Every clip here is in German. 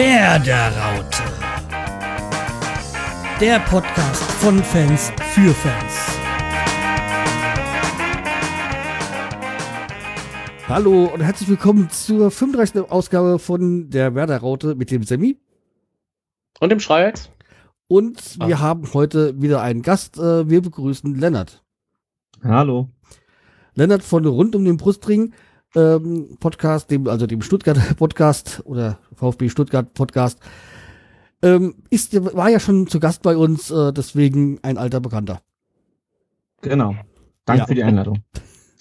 Werderaute. Der Podcast von Fans für Fans. Hallo und herzlich willkommen zur 35. Ausgabe von der Werderaute mit dem Semi. Und dem Schreiex. Und wir ah. haben heute wieder einen Gast. Äh, wir begrüßen Lennart. Hallo. Lennart von Rund um den Brustring ähm, Podcast, dem, also dem Stuttgart Podcast oder VfB Stuttgart Podcast, ähm, ist, war ja schon zu Gast bei uns, äh, deswegen ein alter Bekannter. Genau. Danke ja. für die Einladung.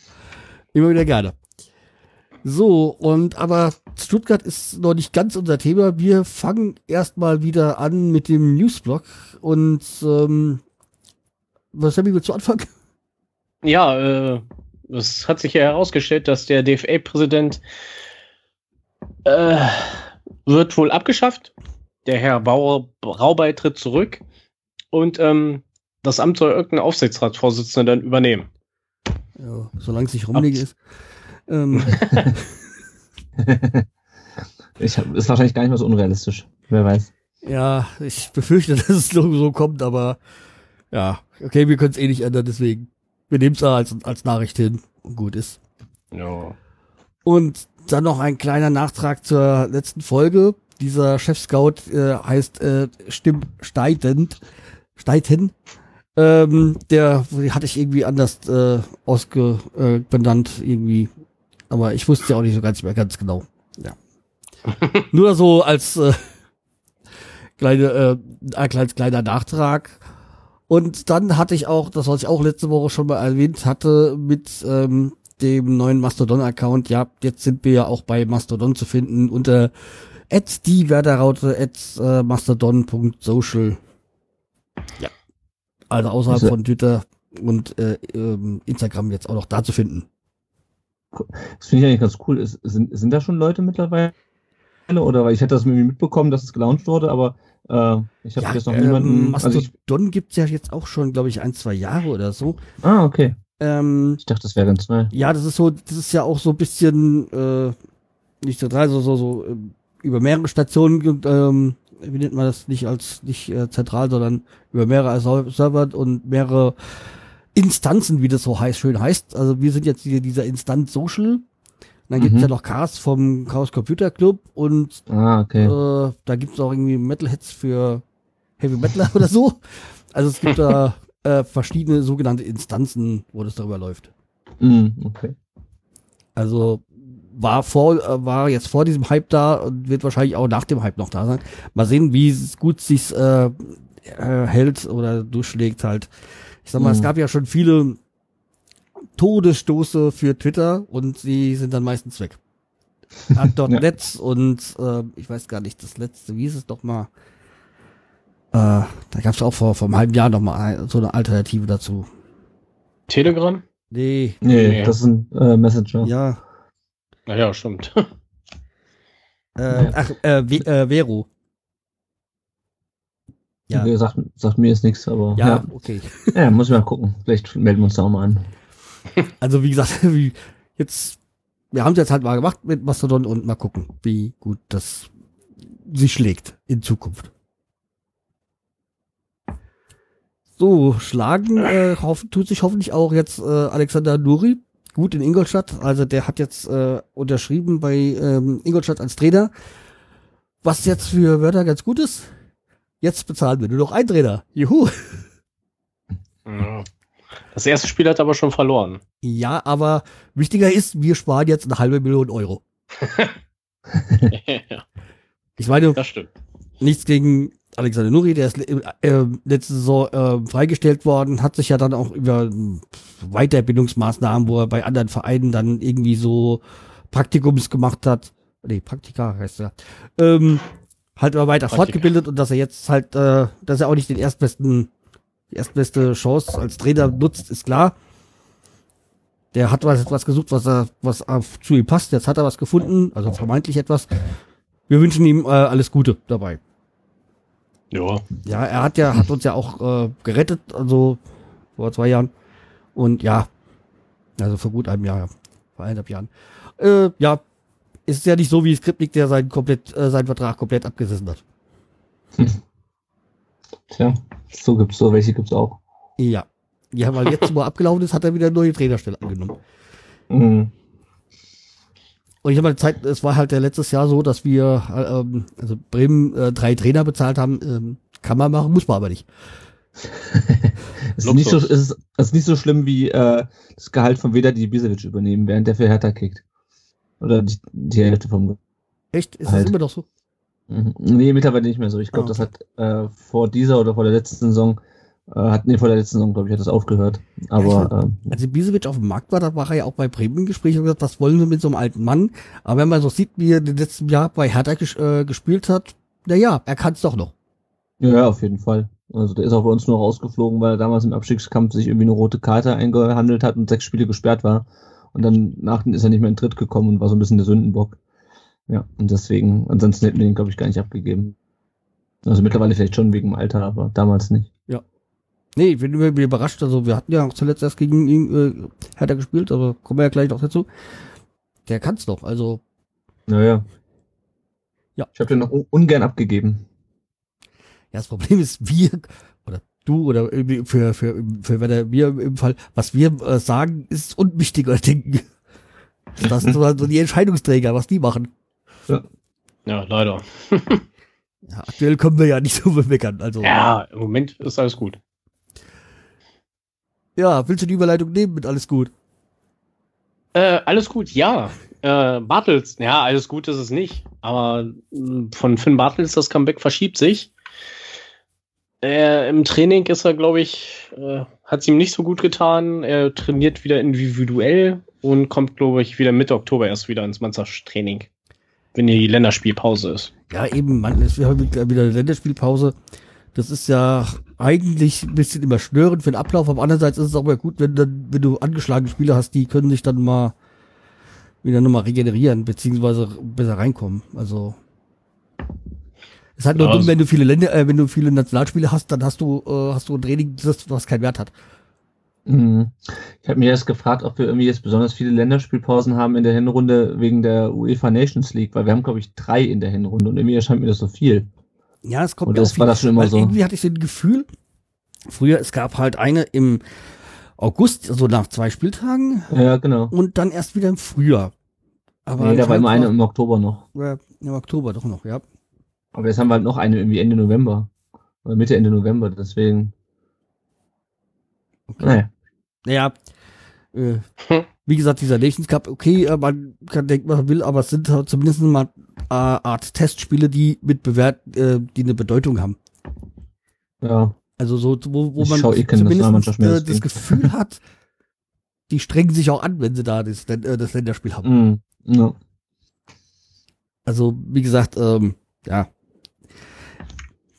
Immer wieder gerne. So, und aber Stuttgart ist noch nicht ganz unser Thema. Wir fangen erstmal wieder an mit dem Newsblog und ähm, was haben wir zu Anfang? Ja, äh, es hat sich ja herausgestellt, dass der DFA-Präsident äh, wird wohl abgeschafft. Der Herr Bauer Raubei tritt zurück und ähm, das Amt soll irgendein Aufsichtsratsvorsitzender dann übernehmen. Ja, solange es nicht rummelig ist. Ähm. ich hab, ist wahrscheinlich gar nicht mehr so unrealistisch. Wer weiß. Ja, ich befürchte, dass es so, so kommt, aber ja, okay, wir können es eh nicht ändern, deswegen wir nehmen es als, als Nachricht hin und gut ist. Ja. Und dann noch ein kleiner Nachtrag zur letzten Folge. Dieser Chef-Scout äh, heißt äh, Stimm Steitend. Steiten. Ähm, der hatte ich irgendwie anders äh, ausge äh, benannt irgendwie. Aber ich wusste ja auch nicht so ganz mehr ganz genau. Ja. Nur so als äh, kleine, äh, kleines, kleiner Nachtrag. Und dann hatte ich auch, das was ich auch letzte Woche schon mal erwähnt hatte, mit ähm, dem neuen Mastodon-Account. Ja, jetzt sind wir ja auch bei Mastodon zu finden unter at die Werderaute at äh, mastodon.social. Ja. Also außerhalb also, von Twitter und äh, ähm, Instagram jetzt auch noch da zu finden. Das finde ich eigentlich ganz cool. Ist, sind, sind da schon Leute mittlerweile? Oder weil ich hätte das irgendwie mitbekommen, dass es gelauncht wurde, aber äh, ich habe ja, jetzt noch ähm, niemanden. Mastodon also ich, gibt's ja jetzt auch schon, glaube ich, ein, zwei Jahre oder so. Ah, okay. Ähm, ich dachte, das wäre ganz neu. Ja, das ist so, das ist ja auch so ein bisschen äh, nicht zentral, so, so, so äh, über mehrere Stationen, ähm, wie nennt man das nicht als nicht äh, zentral, sondern über mehrere Server und mehrere Instanzen, wie das so heißt, schön heißt. Also wir sind jetzt hier dieser Instanz Social dann gibt's mhm. ja noch Cars vom Chaos Computer Club und ah, okay. äh, da gibt's auch irgendwie Metalheads für Heavy Metal oder so. Also es gibt da äh, verschiedene sogenannte Instanzen, wo das darüber läuft. Mhm, okay. Also war vor, äh, war jetzt vor diesem Hype da und wird wahrscheinlich auch nach dem Hype noch da sein. Mal sehen, wie gut sich's äh, äh, hält oder durchschlägt halt. Ich sag mal, mhm. es gab ja schon viele Todesstoße für Twitter und sie sind dann meistens weg. .net ja. und äh, ich weiß gar nicht, das letzte, wie ist es doch mal? Äh, da gab es auch vor, vor einem halben Jahr noch mal so eine Alternative dazu. Telegram? Nee. Nee, nee. das ist ein äh, Messenger. Ja. Naja, stimmt. äh, ach, äh, äh, Vero. Ja. Sagt, sagt mir jetzt nichts, aber. Ja, ja, okay. Ja, muss ich mal gucken. Vielleicht melden wir uns da auch mal an. Also wie gesagt, wie jetzt, wir haben es jetzt halt mal gemacht mit Mastodon und mal gucken, wie gut das sich schlägt in Zukunft. So, schlagen äh, hoffen, tut sich hoffentlich auch jetzt äh, Alexander Nuri gut in Ingolstadt. Also der hat jetzt äh, unterschrieben bei ähm, Ingolstadt als Trainer. Was jetzt für Wörter ganz gut ist. Jetzt bezahlen wir nur noch einen Trainer. Juhu. Ja. Das erste Spiel hat aber schon verloren. Ja, aber wichtiger ist, wir sparen jetzt eine halbe Million Euro. ja. Ich meine, das stimmt. nichts gegen Alexander Nuri, der ist äh, letzte Saison äh, freigestellt worden, hat sich ja dann auch über Weiterbildungsmaßnahmen, wo er bei anderen Vereinen dann irgendwie so Praktikums gemacht hat, nee, Praktika heißt er, ähm, halt immer weiter Praktika. fortgebildet und dass er jetzt halt, äh, dass er auch nicht den erstbesten die erstbeste Chance als Trainer nutzt, ist klar. Der hat was, etwas gesucht, was er, was auf, zu ihm passt. Jetzt hat er was gefunden, also vermeintlich etwas. Wir wünschen ihm äh, alles Gute dabei. Ja. Ja, er hat ja, hat uns ja auch äh, gerettet, also vor zwei Jahren. Und ja, also vor gut einem Jahr, vor eineinhalb Jahren. Äh, ja, ist ja nicht so wie Skripnik, der seinen, komplett, äh, seinen Vertrag komplett abgesessen hat. Tja, so gibt's so, welche gibt's auch. Ja. Ja, weil jetzt, wo er abgelaufen ist, hat er wieder eine neue Trainerstelle angenommen. Mhm. Und ich habe mal Zeit, es war halt ja letztes Jahr so, dass wir, äh, ähm, also Bremen äh, drei Trainer bezahlt haben, ähm, kann man machen, muss man aber nicht. es, ist nicht so, es, ist, es ist nicht so schlimm wie äh, das Gehalt von Weder die Bisevic übernehmen, während der für Hertha kickt. Oder die, die Hälfte vom Echt? Ist Gehalt. das immer doch so? Mhm. Nee, mittlerweile nicht mehr so. Ich glaube, ah, okay. das hat äh, vor dieser oder vor der letzten Saison äh, hat, nee, vor der letzten Saison, glaube ich, hat das aufgehört. Aber, also, äh, als Bisevic auf dem Markt war, da war er ja auch bei Bremen im Gespräch und gesagt, was wollen wir mit so einem alten Mann? Aber wenn man so sieht, wie er im letzten Jahr bei Hertha ges äh, gespielt hat, na ja, er kann es doch noch. Ja, auf jeden Fall. Also der ist auch bei uns nur rausgeflogen, weil er damals im Abstiegskampf sich irgendwie eine rote Karte eingehandelt hat und sechs Spiele gesperrt war. Und dann nach ist er nicht mehr in Tritt gekommen und war so ein bisschen der Sündenbock. Ja, und deswegen, ansonsten hätten wir ihn, glaube ich, gar nicht abgegeben. Also mittlerweile vielleicht schon wegen dem Alter, aber damals nicht. Ja. Nee, ich bin überrascht. Also wir hatten ja auch zuletzt erst gegen ihn, äh, hat er gespielt, aber kommen wir ja gleich noch dazu. Der kann's doch, also. Naja. Ja. Ich habe den noch ungern abgegeben. Ja, das Problem ist, wir, oder du, oder für, für, für wenn wir im Fall, was wir äh, sagen, ist unwichtiger denken. Das sind so die Entscheidungsträger, was die machen. Ja, ja leider. ja, aktuell kommen wir ja nicht so bemeckern. Also, ja, im Moment ist alles gut. Ja, willst du die Überleitung nehmen mit alles gut? Äh, alles gut, ja. Äh, Bartels, ja, alles gut ist es nicht. Aber äh, von Finn Bartels, das Comeback verschiebt sich. Äh, Im Training ist er, glaube ich, äh, hat es ihm nicht so gut getan. Er trainiert wieder individuell und kommt, glaube ich, wieder Mitte Oktober erst wieder ins Mannschaftstraining, wenn die Länderspielpause ist. Ja, eben, man ist wieder eine Länderspielpause. Das ist ja eigentlich ein bisschen immer störend für den Ablauf. Aber andererseits ist es auch mal gut, wenn, dann, wenn du angeschlagene Spieler hast, die können sich dann mal wieder nochmal regenerieren, beziehungsweise besser reinkommen. Also ist halt nur ja, dumm, wenn du viele Länder, äh, wenn du viele Nationalspiele hast, dann hast du, äh, hast du ein Training, das was keinen Wert hat. Mhm. Ich habe mir erst gefragt, ob wir irgendwie jetzt besonders viele Länderspielpausen haben in der Hinrunde wegen der UEFA Nations League, weil wir haben, glaube ich, drei in der Hinrunde und irgendwie erscheint mir das so viel. Ja, es kommt Und das war das schon immer so. Irgendwie hatte ich so ein Gefühl, früher, es gab halt eine im August, also nach zwei Spieltagen. Ja, genau. Und dann erst wieder im Frühjahr. Aber nee, da war immer eine im Oktober noch. Ja, im Oktober doch noch, ja. Aber jetzt haben wir halt noch eine irgendwie Ende November. Oder Mitte, Ende November, deswegen. Okay. Naja. Äh, hm. wie gesagt, dieser Nations Cup, okay, äh, man kann denken, was man will, aber es sind halt zumindest mal äh, Art Testspiele, die mit Bewert, äh, die eine Bedeutung haben. Ja. Also so, wo, wo man eh zumindest das, äh, das Gefühl hat, die strengen sich auch an, wenn sie da das, äh, das Länderspiel haben. Mm, ja. Also, wie gesagt, ähm, ja,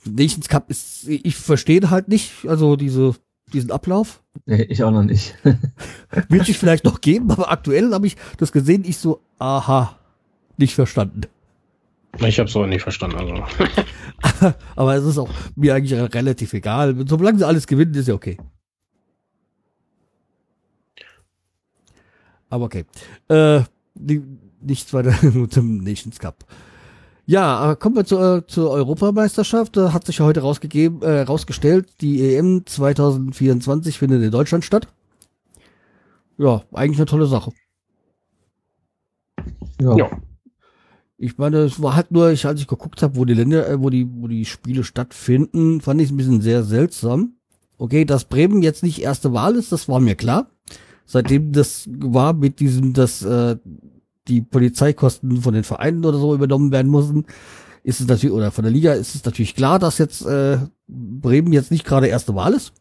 Nations Cup ist, ich verstehe halt nicht, also diese, diesen Ablauf. Nee, ich auch noch nicht. Wird sich vielleicht noch geben, aber aktuell habe ich das gesehen, ich so, aha, nicht verstanden. Ich habe es auch nicht verstanden, also. aber, aber es ist auch mir eigentlich relativ egal. Solange sie alles gewinnen, ist ja okay. Aber okay. Äh, nichts weiter zum Nations Cup. Ja, kommen wir zur, zur Europameisterschaft. Da hat sich heute rausgegeben, äh, rausgestellt, die EM 2024 findet in Deutschland statt. Ja, eigentlich eine tolle Sache. Ja. ja. Ich meine, es war halt nur, ich, als ich geguckt habe, wo die Länder, äh, wo die, wo die Spiele stattfinden, fand ich es ein bisschen sehr seltsam. Okay, dass Bremen jetzt nicht erste Wahl ist, das war mir klar. Seitdem das war mit diesem, dass äh, die Polizeikosten von den Vereinen oder so übernommen werden mussten, ist es natürlich, oder von der Liga ist es natürlich klar, dass jetzt äh, Bremen jetzt nicht gerade erste Wahl ist.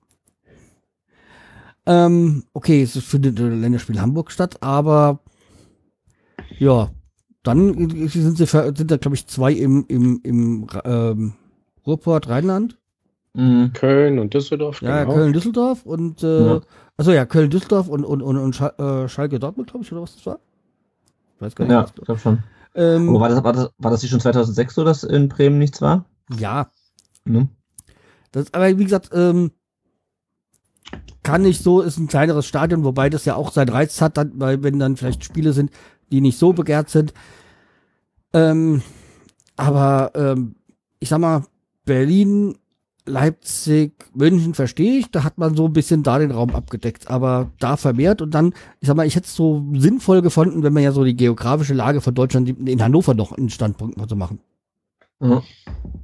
Ähm, okay, es findet ein Länderspiel Hamburg statt, aber ja, dann sind sie sind da glaube ich zwei im im im ähm, Ruhrport Rheinland. Mhm. Köln und Düsseldorf. Ja, genau. Köln Düsseldorf und äh, ja. also ja Köln Düsseldorf und und und, und äh, Schalke Dortmund glaube ich oder was das war. Weiß gar nicht. Ja, ich glaube schon. Ähm, war das, war, das, war das nicht schon 2006 so, dass in Bremen nichts war? Ja. Mhm. Das, aber wie gesagt, ähm, kann nicht so, ist ein kleineres Stadion, wobei das ja auch seinen Reiz hat, dann, weil wenn dann vielleicht Spiele sind, die nicht so begehrt sind. Ähm, aber ähm, ich sag mal, Berlin, Leipzig, München verstehe ich, da hat man so ein bisschen da den Raum abgedeckt, aber da vermehrt und dann, ich sag mal, ich hätte es so sinnvoll gefunden, wenn man ja so die geografische Lage von Deutschland in Hannover noch einen Standpunkt mal zu machen.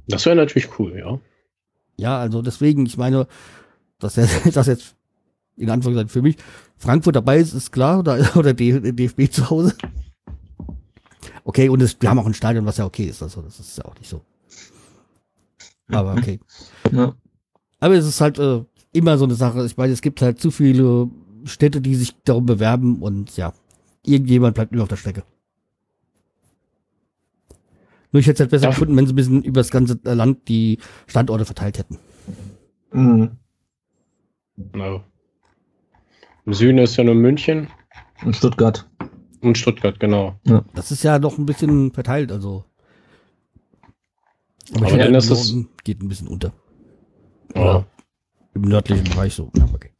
Das wäre natürlich cool, ja. Ja, also deswegen, ich meine, dass das jetzt in Anführungszeichen für mich Frankfurt dabei ist, ist klar, oder, oder DFB zu Hause. Okay, und es, wir haben auch ein Stadion, was ja okay ist, also das ist ja auch nicht so. Aber mhm. okay. Ja. Aber es ist halt äh, immer so eine Sache. Ich meine, es gibt halt zu viele Städte, die sich darum bewerben und ja, irgendjemand bleibt nur auf der Strecke. Nur ich hätte es halt besser ja. gefunden, wenn sie ein bisschen über das ganze Land die Standorte verteilt hätten. Mhm. No. Im Süden ist ja nur München. Und Stuttgart. Und Stuttgart, genau. Ja. Das ist ja noch ein bisschen verteilt, also. Aber, Aber ist es geht ein bisschen unter. Ja. Im nördlichen Bereich so. Ja, okay.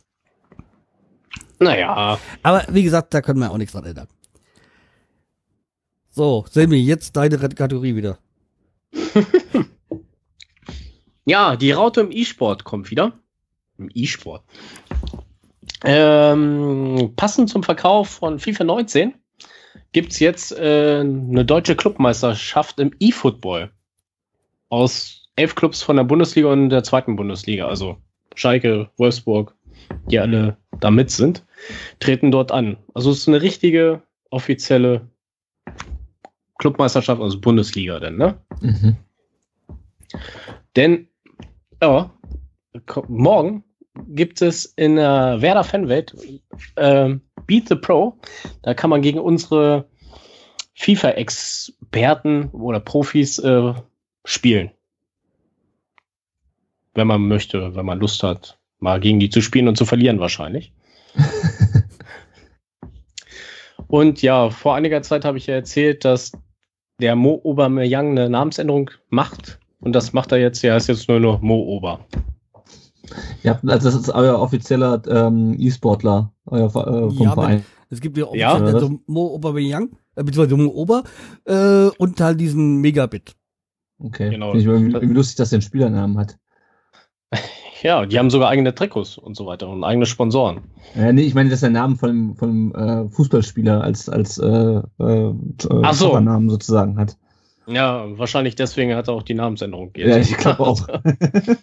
Naja. Aber wie gesagt, da können wir auch nichts dran ändern. So, Sammy, jetzt deine Kategorie wieder. ja, die Raute im E-Sport kommt wieder. Im E-Sport. Ähm, passend zum Verkauf von FIFA 19 gibt es jetzt äh, eine deutsche Clubmeisterschaft im E-Football. Aus elf Clubs von der Bundesliga und der zweiten Bundesliga, also Schalke, Wolfsburg, die alle da mit sind, treten dort an. Also es ist eine richtige offizielle Clubmeisterschaft, also Bundesliga denn, ne? Mhm. Denn, ja, morgen gibt es in der Werder Fanwelt äh, Beat the Pro. Da kann man gegen unsere FIFA-Experten oder Profis äh, spielen. Wenn man möchte, wenn man Lust hat, mal gegen die zu spielen und zu verlieren wahrscheinlich. und ja, vor einiger Zeit habe ich ja erzählt, dass der Mo Obermeyang eine Namensänderung macht. Und das macht er jetzt, er heißt jetzt nur noch Mo Ober. Ja, also das ist euer offizieller ähm, E-Sportler euer, äh, vom ja, Verein. Es gibt ja, ja also Mo Obermeyang, äh, beziehungsweise Mo Ober äh, und halt diesen Megabit. Okay. Genau. Finde ich irgendwie, irgendwie lustig, dass er einen Spielernamen hat. Ja, die haben sogar eigene Trikots und so weiter und eigene Sponsoren. Ja, nee, ich meine, das ist der Name von, von äh, Fußballspieler als, als äh, äh, so. Namen sozusagen hat. Ja, wahrscheinlich deswegen hat er auch die Namensänderung. Ja, ich glaube auch.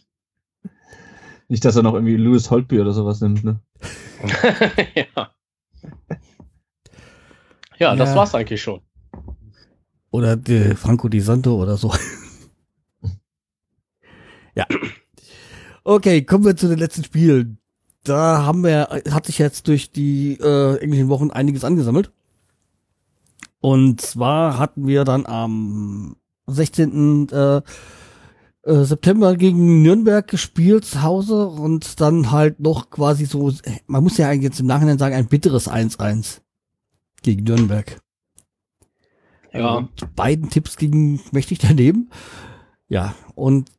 Nicht, dass er noch irgendwie Louis Holtby oder sowas nimmt, ne? ja. Ja, das ja. war's eigentlich schon. Oder die Franco Di Santo oder so. Ja. Okay, kommen wir zu den letzten Spielen. Da haben wir, hat sich jetzt durch die äh, englischen Wochen einiges angesammelt. Und zwar hatten wir dann am 16. Äh, äh, September gegen Nürnberg gespielt zu Hause und dann halt noch quasi so, man muss ja eigentlich jetzt im Nachhinein sagen, ein bitteres 1-1 gegen Nürnberg. Ja. Und beiden Tipps gingen mächtig daneben. Ja, und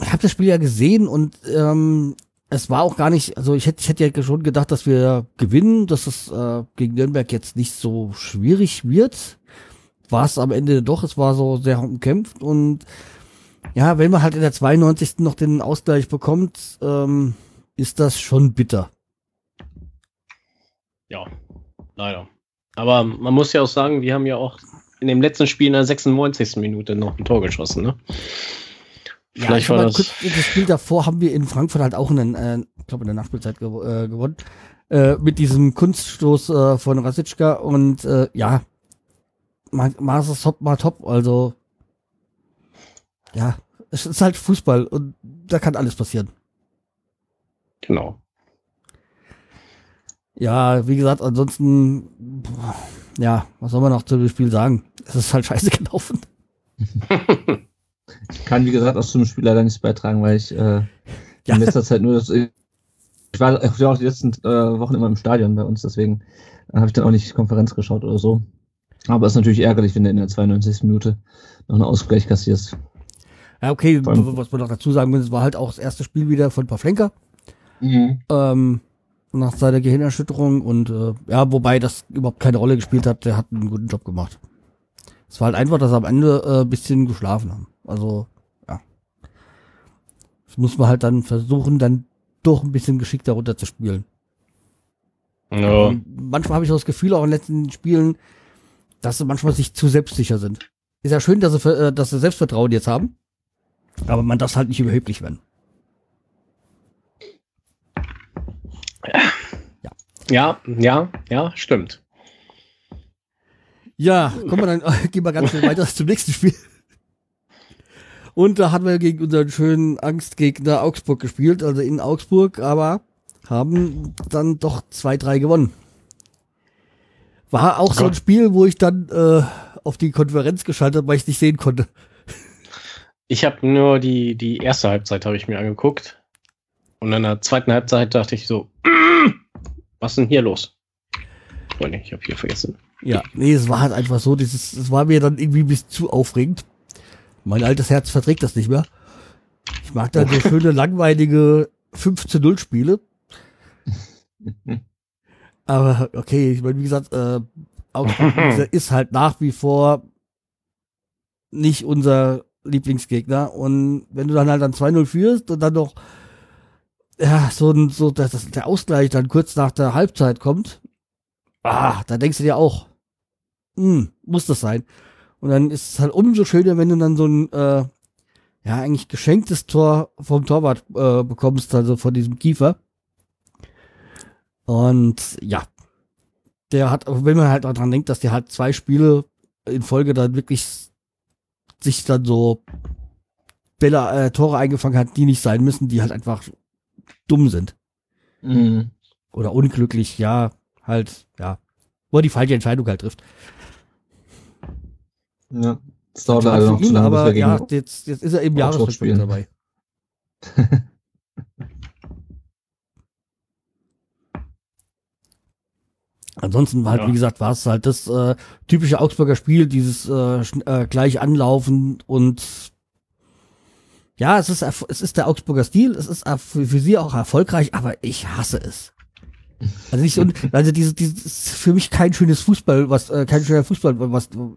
ich habe das Spiel ja gesehen und ähm, es war auch gar nicht, also ich hätte, ich hätte ja schon gedacht, dass wir gewinnen, dass es äh, gegen Nürnberg jetzt nicht so schwierig wird. War es am Ende doch, es war so sehr umkämpft und ja, wenn man halt in der 92. noch den Ausgleich bekommt, ähm, ist das schon bitter. Ja, leider. Aber man muss ja auch sagen, wir haben ja auch in dem letzten Spiel in der 96. Minute noch ein Tor geschossen, ne? Ja, Vielleicht war das, kurz, das Spiel davor haben wir in Frankfurt halt auch in, äh, ich glaube in der Nachspielzeit gew äh, gewonnen. Äh, mit diesem Kunststoß äh, von Rasitschka und äh, ja, Maß ist top, mal top, also ja, es ist halt Fußball und da kann alles passieren. Genau. Ja, wie gesagt, ansonsten, ja, was soll man noch zu dem Spiel sagen? Es ist halt scheiße gelaufen. ich kann, wie gesagt, auch zum Spiel leider nichts beitragen, weil ich äh, ja. in letzter Zeit nur das. Ich war, ich war auch die letzten äh, Wochen immer im Stadion bei uns, deswegen äh, habe ich dann auch nicht Konferenz geschaut oder so. Aber es ist natürlich ärgerlich, wenn du in der 92. Minute noch einen Ausgleich kassierst. Ja, okay, was man noch dazu sagen muss, es war halt auch das erste Spiel wieder von Pavlenka. Mhm. Ähm, nach seiner Gehirnerschütterung und äh, ja, wobei das überhaupt keine Rolle gespielt hat, der hat einen guten Job gemacht. Es war halt einfach, dass sie am Ende äh, ein bisschen geschlafen haben. Also, ja. Das muss man halt dann versuchen, dann doch ein bisschen geschickter runterzuspielen. Ja. Manchmal habe ich das Gefühl, auch in den letzten Spielen, dass sie manchmal sich zu selbstsicher sind. Ist ja schön, dass sie, äh, dass sie Selbstvertrauen jetzt haben, aber man darf halt nicht überheblich werden. ja, ja, ja, stimmt. Ja, kommen wir dann, gehen wir ganz schnell weiter zum nächsten Spiel. Und da hatten wir gegen unseren schönen Angstgegner Augsburg gespielt, also in Augsburg, aber haben dann doch 2-3 gewonnen. War auch so ein Gott. Spiel, wo ich dann äh, auf die Konferenz geschaltet habe, weil ich nicht sehen konnte. Ich habe nur die, die erste Halbzeit habe ich mir angeguckt. Und in der zweiten Halbzeit dachte ich so, "Mm, was ist denn hier los? Oh nee, ich habe hier vergessen. Ja, nee, es war halt einfach so, dieses, es war mir dann irgendwie ein bisschen zu aufregend. Mein altes Herz verträgt das nicht mehr. Ich mag dann so schöne, langweilige 5 zu 0 Spiele. Aber okay, ich meine, wie gesagt, äh, Augsburg ist halt nach wie vor nicht unser Lieblingsgegner. Und wenn du dann halt dann 2-0 führst und dann noch ja, so ein, so, dass das, der Ausgleich dann kurz nach der Halbzeit kommt, ah, da denkst du dir auch, hm, muss das sein. Und dann ist es halt umso schöner, wenn du dann so ein, äh, ja, eigentlich geschenktes Tor vom Torwart äh, bekommst, also von diesem Kiefer. Und ja, der hat, wenn man halt daran denkt, dass der halt zwei Spiele in Folge dann wirklich sich dann so Bälle, äh, Tore eingefangen hat, die nicht sein müssen, die halt einfach dumm sind. Mhm. Oder unglücklich, ja, halt, ja. Wo er die falsche Entscheidung halt trifft. Ja. Das dauert leider noch zu ihn, lange, bis aber ja, jetzt, jetzt ist er Augsburg Jahresrückblick dabei. Ansonsten war halt, Ja. wie gesagt, war es halt das äh, typische Augsburger Spiel, dieses äh, äh, gleich anlaufen und ja, es ist es ist der Augsburger Stil, es ist für, für sie auch erfolgreich, aber ich hasse es. Also nicht so, also diese, dieses ist für mich kein schönes Fußball, was äh, kein schöner Fußball, was den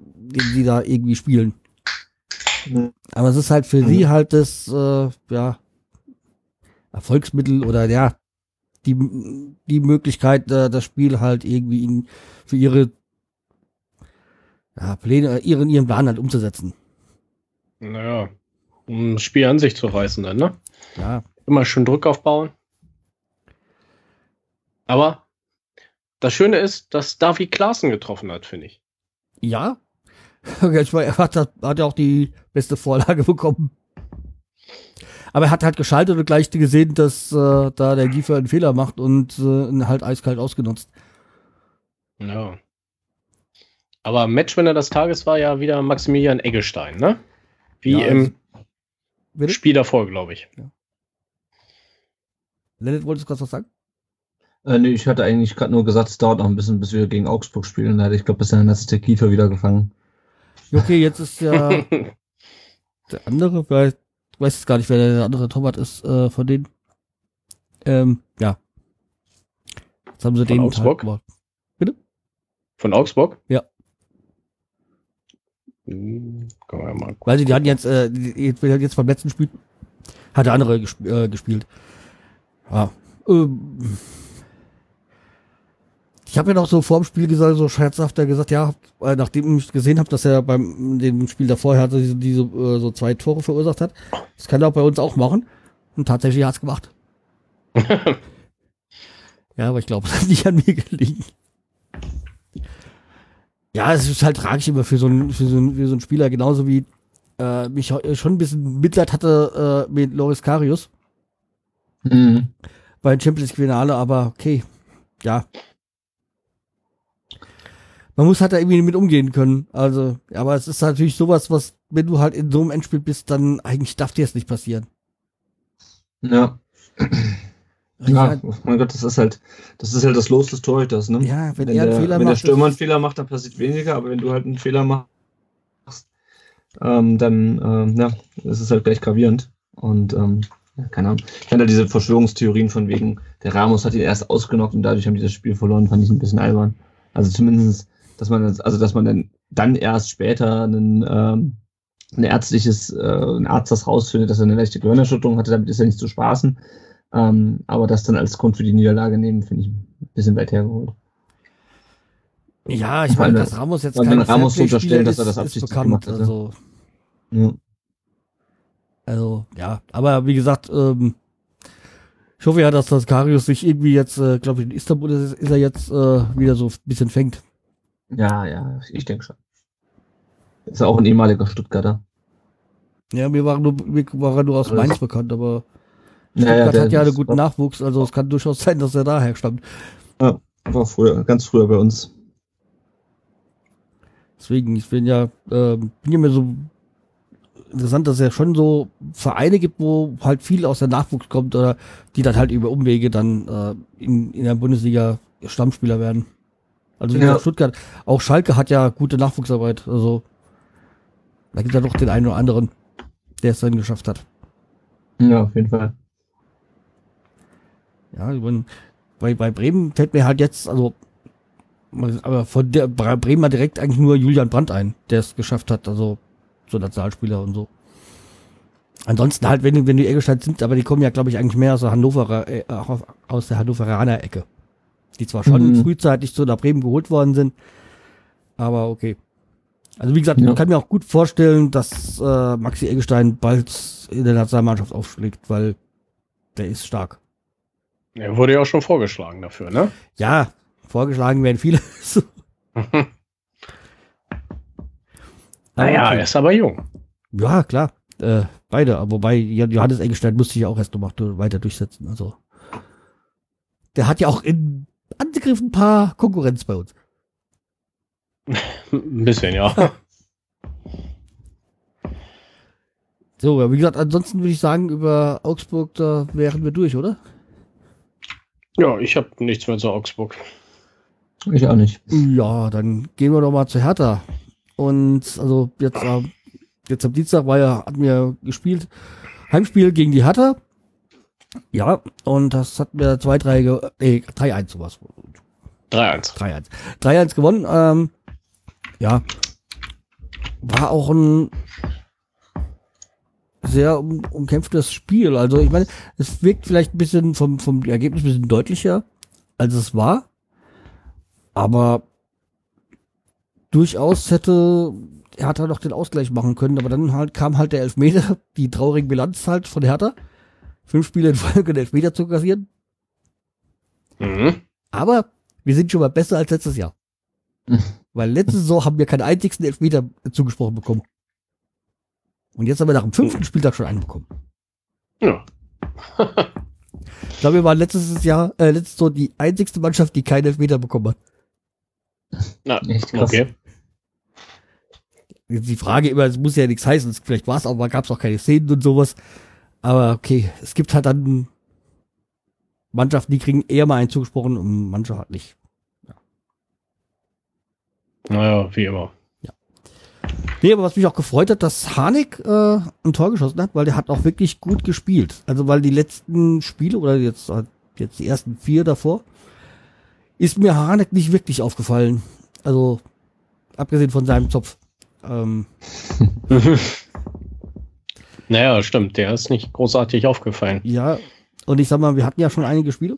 sie da irgendwie spielen. Aber es ist halt für sie halt das, äh, ja, Erfolgsmittel oder ja, die, die Möglichkeit, äh, das Spiel halt irgendwie in, für ihre ja, Pläne, äh, ihren, ihren Plan halt umzusetzen. Naja, um das Spiel an sich zu reißen dann, ne? Ja, Immer schön Druck aufbauen. Aber das Schöne ist, dass Davi Klaassen getroffen hat, finde ich. ja. Ich meine, er hat, hat ja auch die beste Vorlage bekommen. Aber er hat halt geschaltet und gleich gesehen, dass äh, da der Giefer einen Fehler macht und äh, ihn halt eiskalt ausgenutzt. Ja. Aber Matchwinner des Tages war ja wieder Maximilian Eggestein, ne? Wie Ja, im Bitte? Spiel davor, glaube ich. Lennart, wolltest du gerade was sagen? Äh, nee, ich hatte eigentlich gerade nur gesagt, es dauert noch ein bisschen, bis wir gegen Augsburg spielen. Da hatte ich glaube, bis dann hat sich der Kiefer wieder gefangen. Okay, jetzt ist ja der andere, weil ich weiß jetzt gar nicht, wer der andere Torwart ist äh, von denen. Ähm, ja. Jetzt haben sie Von den Augsburg? gemacht. Von Augsburg? Ja. Hm, Können wir mal Weil sie, die hatten jetzt, äh, jetzt, jetzt beim letzten Spiel hat der andere gesp äh, gespielt. Ja. Ähm, ich habe ja noch so vor dem Spiel gesagt, so scherzhafter gesagt, ja, äh, nachdem ich gesehen habe, dass er beim dem Spiel davor hatte, diese, diese äh, so zwei Tore verursacht hat, das kann er auch bei uns auch machen. Und tatsächlich hat's gemacht. ja, aber ich glaube, es hat nicht an mir gelegen. Ja, es ist halt tragisch immer für so einen, für so einen, für so einen Spieler, genauso wie äh, mich schon ein bisschen Mitleid hatte äh, mit Loris Karius Mhm. bei Champions League Finale, aber okay, ja. Man muss halt da irgendwie mit umgehen können. Also, ja, aber es ist natürlich sowas, was, wenn du halt in so einem Endspiel bist, dann eigentlich darf dir es nicht passieren. Ja. Ich ja, mein, oh mein Gott, das ist halt, das ist halt das Los des Torhüters, ne? ja, wenn, wenn er einen der, Fehler wenn der Stürmer einen ist- Fehler macht, dann passiert weniger, aber wenn du halt einen Fehler machst, ähm, dann ähm, ja, ist es halt gleich gravierend. Und ähm, ja, keine Ahnung. Ich fand halt diese Verschwörungstheorien von wegen, der Ramos hat ihn erst ausgenockt und dadurch haben die das Spiel verloren, fand ich ein bisschen albern. Also zumindest Dass man also dass man dann, dann erst später einen, ähm, ein ärztliches, äh, ein Arzt das rausfindet, dass er eine leichte Gehirnerschütterung hatte, damit ist er nicht zu spaßen. Ähm, aber das dann als Grund für die Niederlage nehmen, finde ich ein bisschen weit hergeholt. Ja, ich meine, dass Ramos jetzt kein Ramos zu unterstellen, dass er das absichtlich gemacht also, ja. also ja, aber wie gesagt, ähm, ich hoffe ja, dass das Karius sich irgendwie jetzt, äh, glaube ich, in Istanbul ist, ist er jetzt äh, wieder so ein bisschen fängt. Ja, ja, ich denke schon. Ist ja auch ein ehemaliger Stuttgarter. Ja, mir war nur, mir war nur aus Mainz bekannt, aber Stuttgart ja, ja, hat ja einen guten Nachwuchs, also es kann durchaus sein, dass er daher stammt. Ja, war früher, ganz früher bei uns. Deswegen, ich bin ja, äh, bin ja mir so interessant, dass es ja schon so Vereine gibt, wo halt viel aus der Nachwuchs kommt oder die dann halt über Umwege dann äh, in, in der Bundesliga Stammspieler werden. Also wie Ja. Stuttgart, auch Schalke hat ja gute Nachwuchsarbeit. Also da gibt es ja doch den einen oder anderen, der es dann geschafft hat. Ja, auf jeden Fall. Ja, bei, bei Bremen fällt mir halt jetzt, also aber von der Bre- Bremer direkt eigentlich nur Julian Brandt ein, der es geschafft hat, also so Nationalspieler und so. Ansonsten halt, wenn, wenn die Eggestein sind, aber die kommen ja, glaube ich, eigentlich mehr aus der Hannoverer, äh, aus der Hannoveraner Ecke. Die zwar schon Mhm. frühzeitig zu nach Bremen geholt worden sind, aber okay. Also wie gesagt, Ja. ich kann mir auch gut vorstellen, dass äh, Maxi Eggestein bald in der Nationalmannschaft aufschlägt, weil der ist stark. Er wurde ja auch schon vorgeschlagen dafür, ne? Ja, vorgeschlagen werden viele. Naja, okay. er ist aber jung. Ja, klar. Äh, beide. Aber wobei Johannes Engelstein musste sich ja auch erst noch weiter durchsetzen. Also der hat ja auch in Angriff ein paar Konkurrenz bei uns. Ein bisschen, ja. So, ja, wie gesagt, ansonsten würde ich sagen, über Augsburg, da wären wir durch, oder? ja, ich habe nichts mehr zu Augsburg. Ich auch nicht. Ja, dann gehen wir doch mal zu Hertha. Und also jetzt, am- jetzt am Dienstag war ja, hatten wir gespielt, Heimspiel gegen die Hertha. Ja, und das hat mir 2-3, ge- nee, 3-1 sowas. 3-1. 3-1. 3-1 gewonnen. Ähm, ja. War auch ein sehr um, umkämpftes Spiel. Also ich meine, es wirkt vielleicht ein bisschen vom, vom Ergebnis ein bisschen deutlicher, als es war. Aber durchaus hätte Hertha noch den Ausgleich machen können. Aber dann halt kam halt der Elfmeter, die traurige Bilanz halt von Hertha. Fünf Spiele in Folge den Elfmeter zu kassieren. Mhm. Aber wir sind schon mal besser als letztes Jahr. Weil letzte Saison haben wir keinen einzigsten Elfmeter zugesprochen bekommen. Und jetzt haben wir nach dem fünften Spieltag schon einen bekommen. Ja. Ich glaube, wir waren letztes Jahr, äh, letztes Jahr die einzigste Mannschaft, die keinen Elfmeter bekommen hat. Na, Echt krass. okay. Jetzt die Frage immer, es muss ja nichts heißen, vielleicht war es aber gab es auch keine Szenen und sowas. Aber okay, es gibt halt dann Mannschaften, die kriegen eher mal einen zugesprochen und manche halt nicht. Naja, wie immer. Nee, aber was mich auch gefreut hat, dass Harnik äh, ein Tor geschossen hat, weil der hat auch wirklich gut gespielt. Also weil die letzten Spiele oder jetzt, jetzt die ersten vier davor, ist mir Harnik nicht wirklich aufgefallen. Also abgesehen von seinem Zopf. Ähm, naja, stimmt. Der ist nicht großartig aufgefallen. ja, und ich sag mal, wir hatten ja schon einige Spiele.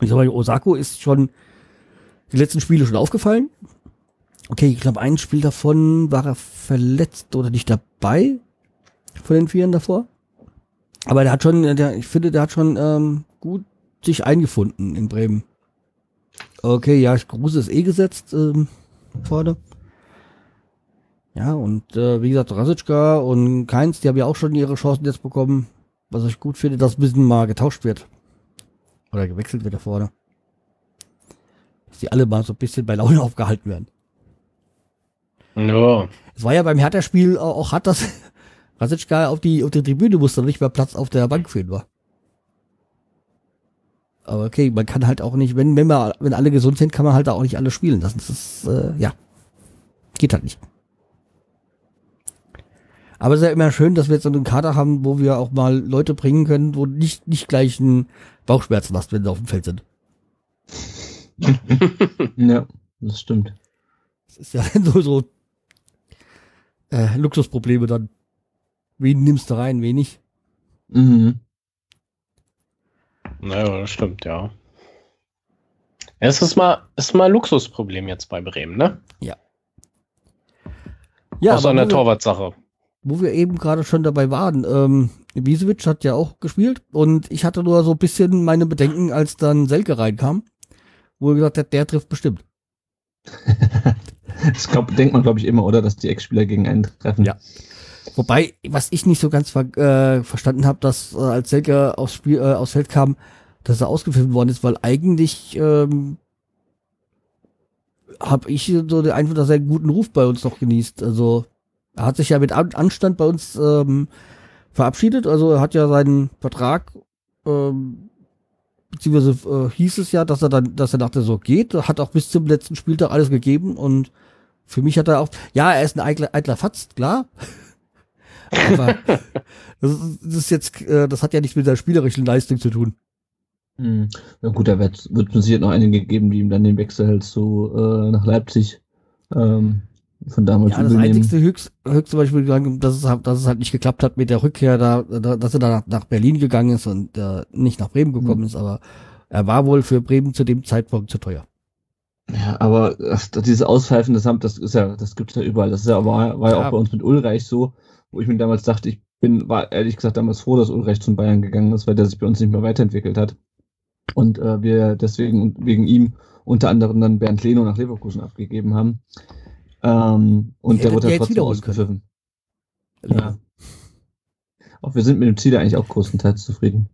Ich sag mal, Osako ist schon die letzten Spiele schon aufgefallen. Okay, ich glaube, ein Spiel davon war er verletzt oder nicht dabei. Von den Vieren davor. Aber der hat schon, der, ich finde, der hat schon ähm, gut sich eingefunden in Bremen. Okay, ja, Kruse ist eh gesetzt ähm, vorne. Ja, und äh, wie gesagt, Rasitschka und Keins, die haben ja auch schon ihre Chancen jetzt bekommen. Was ich gut finde, dass ein bisschen mal getauscht wird. Oder gewechselt wird da vorne. Dass die alle mal so ein bisschen bei Laune aufgehalten werden. Ja. Es war ja beim Hertha-Spiel auch, hart, dass Rasitschka auf die, auf die Tribüne musste und nicht mehr Platz auf der Bank für ihn war. Aber okay, man kann halt auch nicht, wenn, wenn, wir, wenn alle gesund sind, kann man halt auch nicht alle spielen lassen. Das ist, äh, ja, geht halt nicht. Aber es ist ja immer schön, dass wir jetzt so einen Kader haben, wo wir auch mal Leute bringen können, wo nicht, nicht gleich ein Bauchschmerzen hast, wenn sie auf dem Feld sind. Ja, das stimmt. Das ist ja so, so äh, Luxusprobleme dann. Wen nimmst du rein, wen nicht? Mhm. Naja, das stimmt, ja. Es ist mal, ist mal ein Luxusproblem jetzt bei Bremen, ne? Ja, Außer aber eine Torwartsache. Wo wir eben gerade schon dabei waren, ähm, Ibisevic hat ja auch gespielt und ich hatte nur so ein bisschen meine Bedenken, als dann Selke reinkam, wo er gesagt hat, der trifft bestimmt. Das glaub, denkt man, glaube ich, immer, oder? Dass die Ex-Spieler gegen einen treffen. Ja. Wobei, was ich nicht so ganz ver äh, verstanden habe, dass äh, als Selke aufs Spiel, äh, aufs Feld kam, dass er ausgefilmt worden ist, weil eigentlich ähm, habe ich so den Eindruck, dass er einen guten Ruf bei uns noch genießt. Also er hat sich ja mit An Anstand bei uns ähm, verabschiedet. Also er hat ja seinen Vertrag, ähm, beziehungsweise äh, hieß es ja, dass er dann, dass er dachte, so geht. Er hat auch bis zum letzten Spieltag alles gegeben und für mich hat er auch, ja, er ist ein eitler, eitler Fatz, klar. Aber das ist, das ist jetzt, äh, das hat ja nichts mit der spielerischen Leistung zu tun. Mhm. Ja gut, da wird, wird sicher noch einige geben, die ihm dann den Wechsel so äh, nach Leipzig ähm, von damals Ja, das übel nehmen. einzigste höchst, höchste Beispiel, dass es, halt- dass es halt nicht geklappt hat mit der Rückkehr, da, da dass er da nach, nach Berlin gegangen ist und äh, nicht nach Bremen gekommen Mhm. ist, aber er war wohl für Bremen zu dem Zeitpunkt zu teuer. Ja, aber das, das, diese Auspfeifen, das, haben, das ist ja, das gibt's ja überall. Das ist ja, war, war ja Ja. auch bei uns mit Ulreich so, wo ich mir damals dachte, ich bin, war ehrlich gesagt damals froh, dass Ulreich zum Bayern gegangen ist, weil der sich bei uns nicht mehr weiterentwickelt hat. Und äh, wir deswegen und wegen ihm unter anderem dann Bernd Leno nach Leverkusen abgegeben haben. Ähm, und Die der wurde ja trotzdem ausgepfiffen. Ja. Auch wir sind mit dem Ziel eigentlich auch größtenteils zufrieden.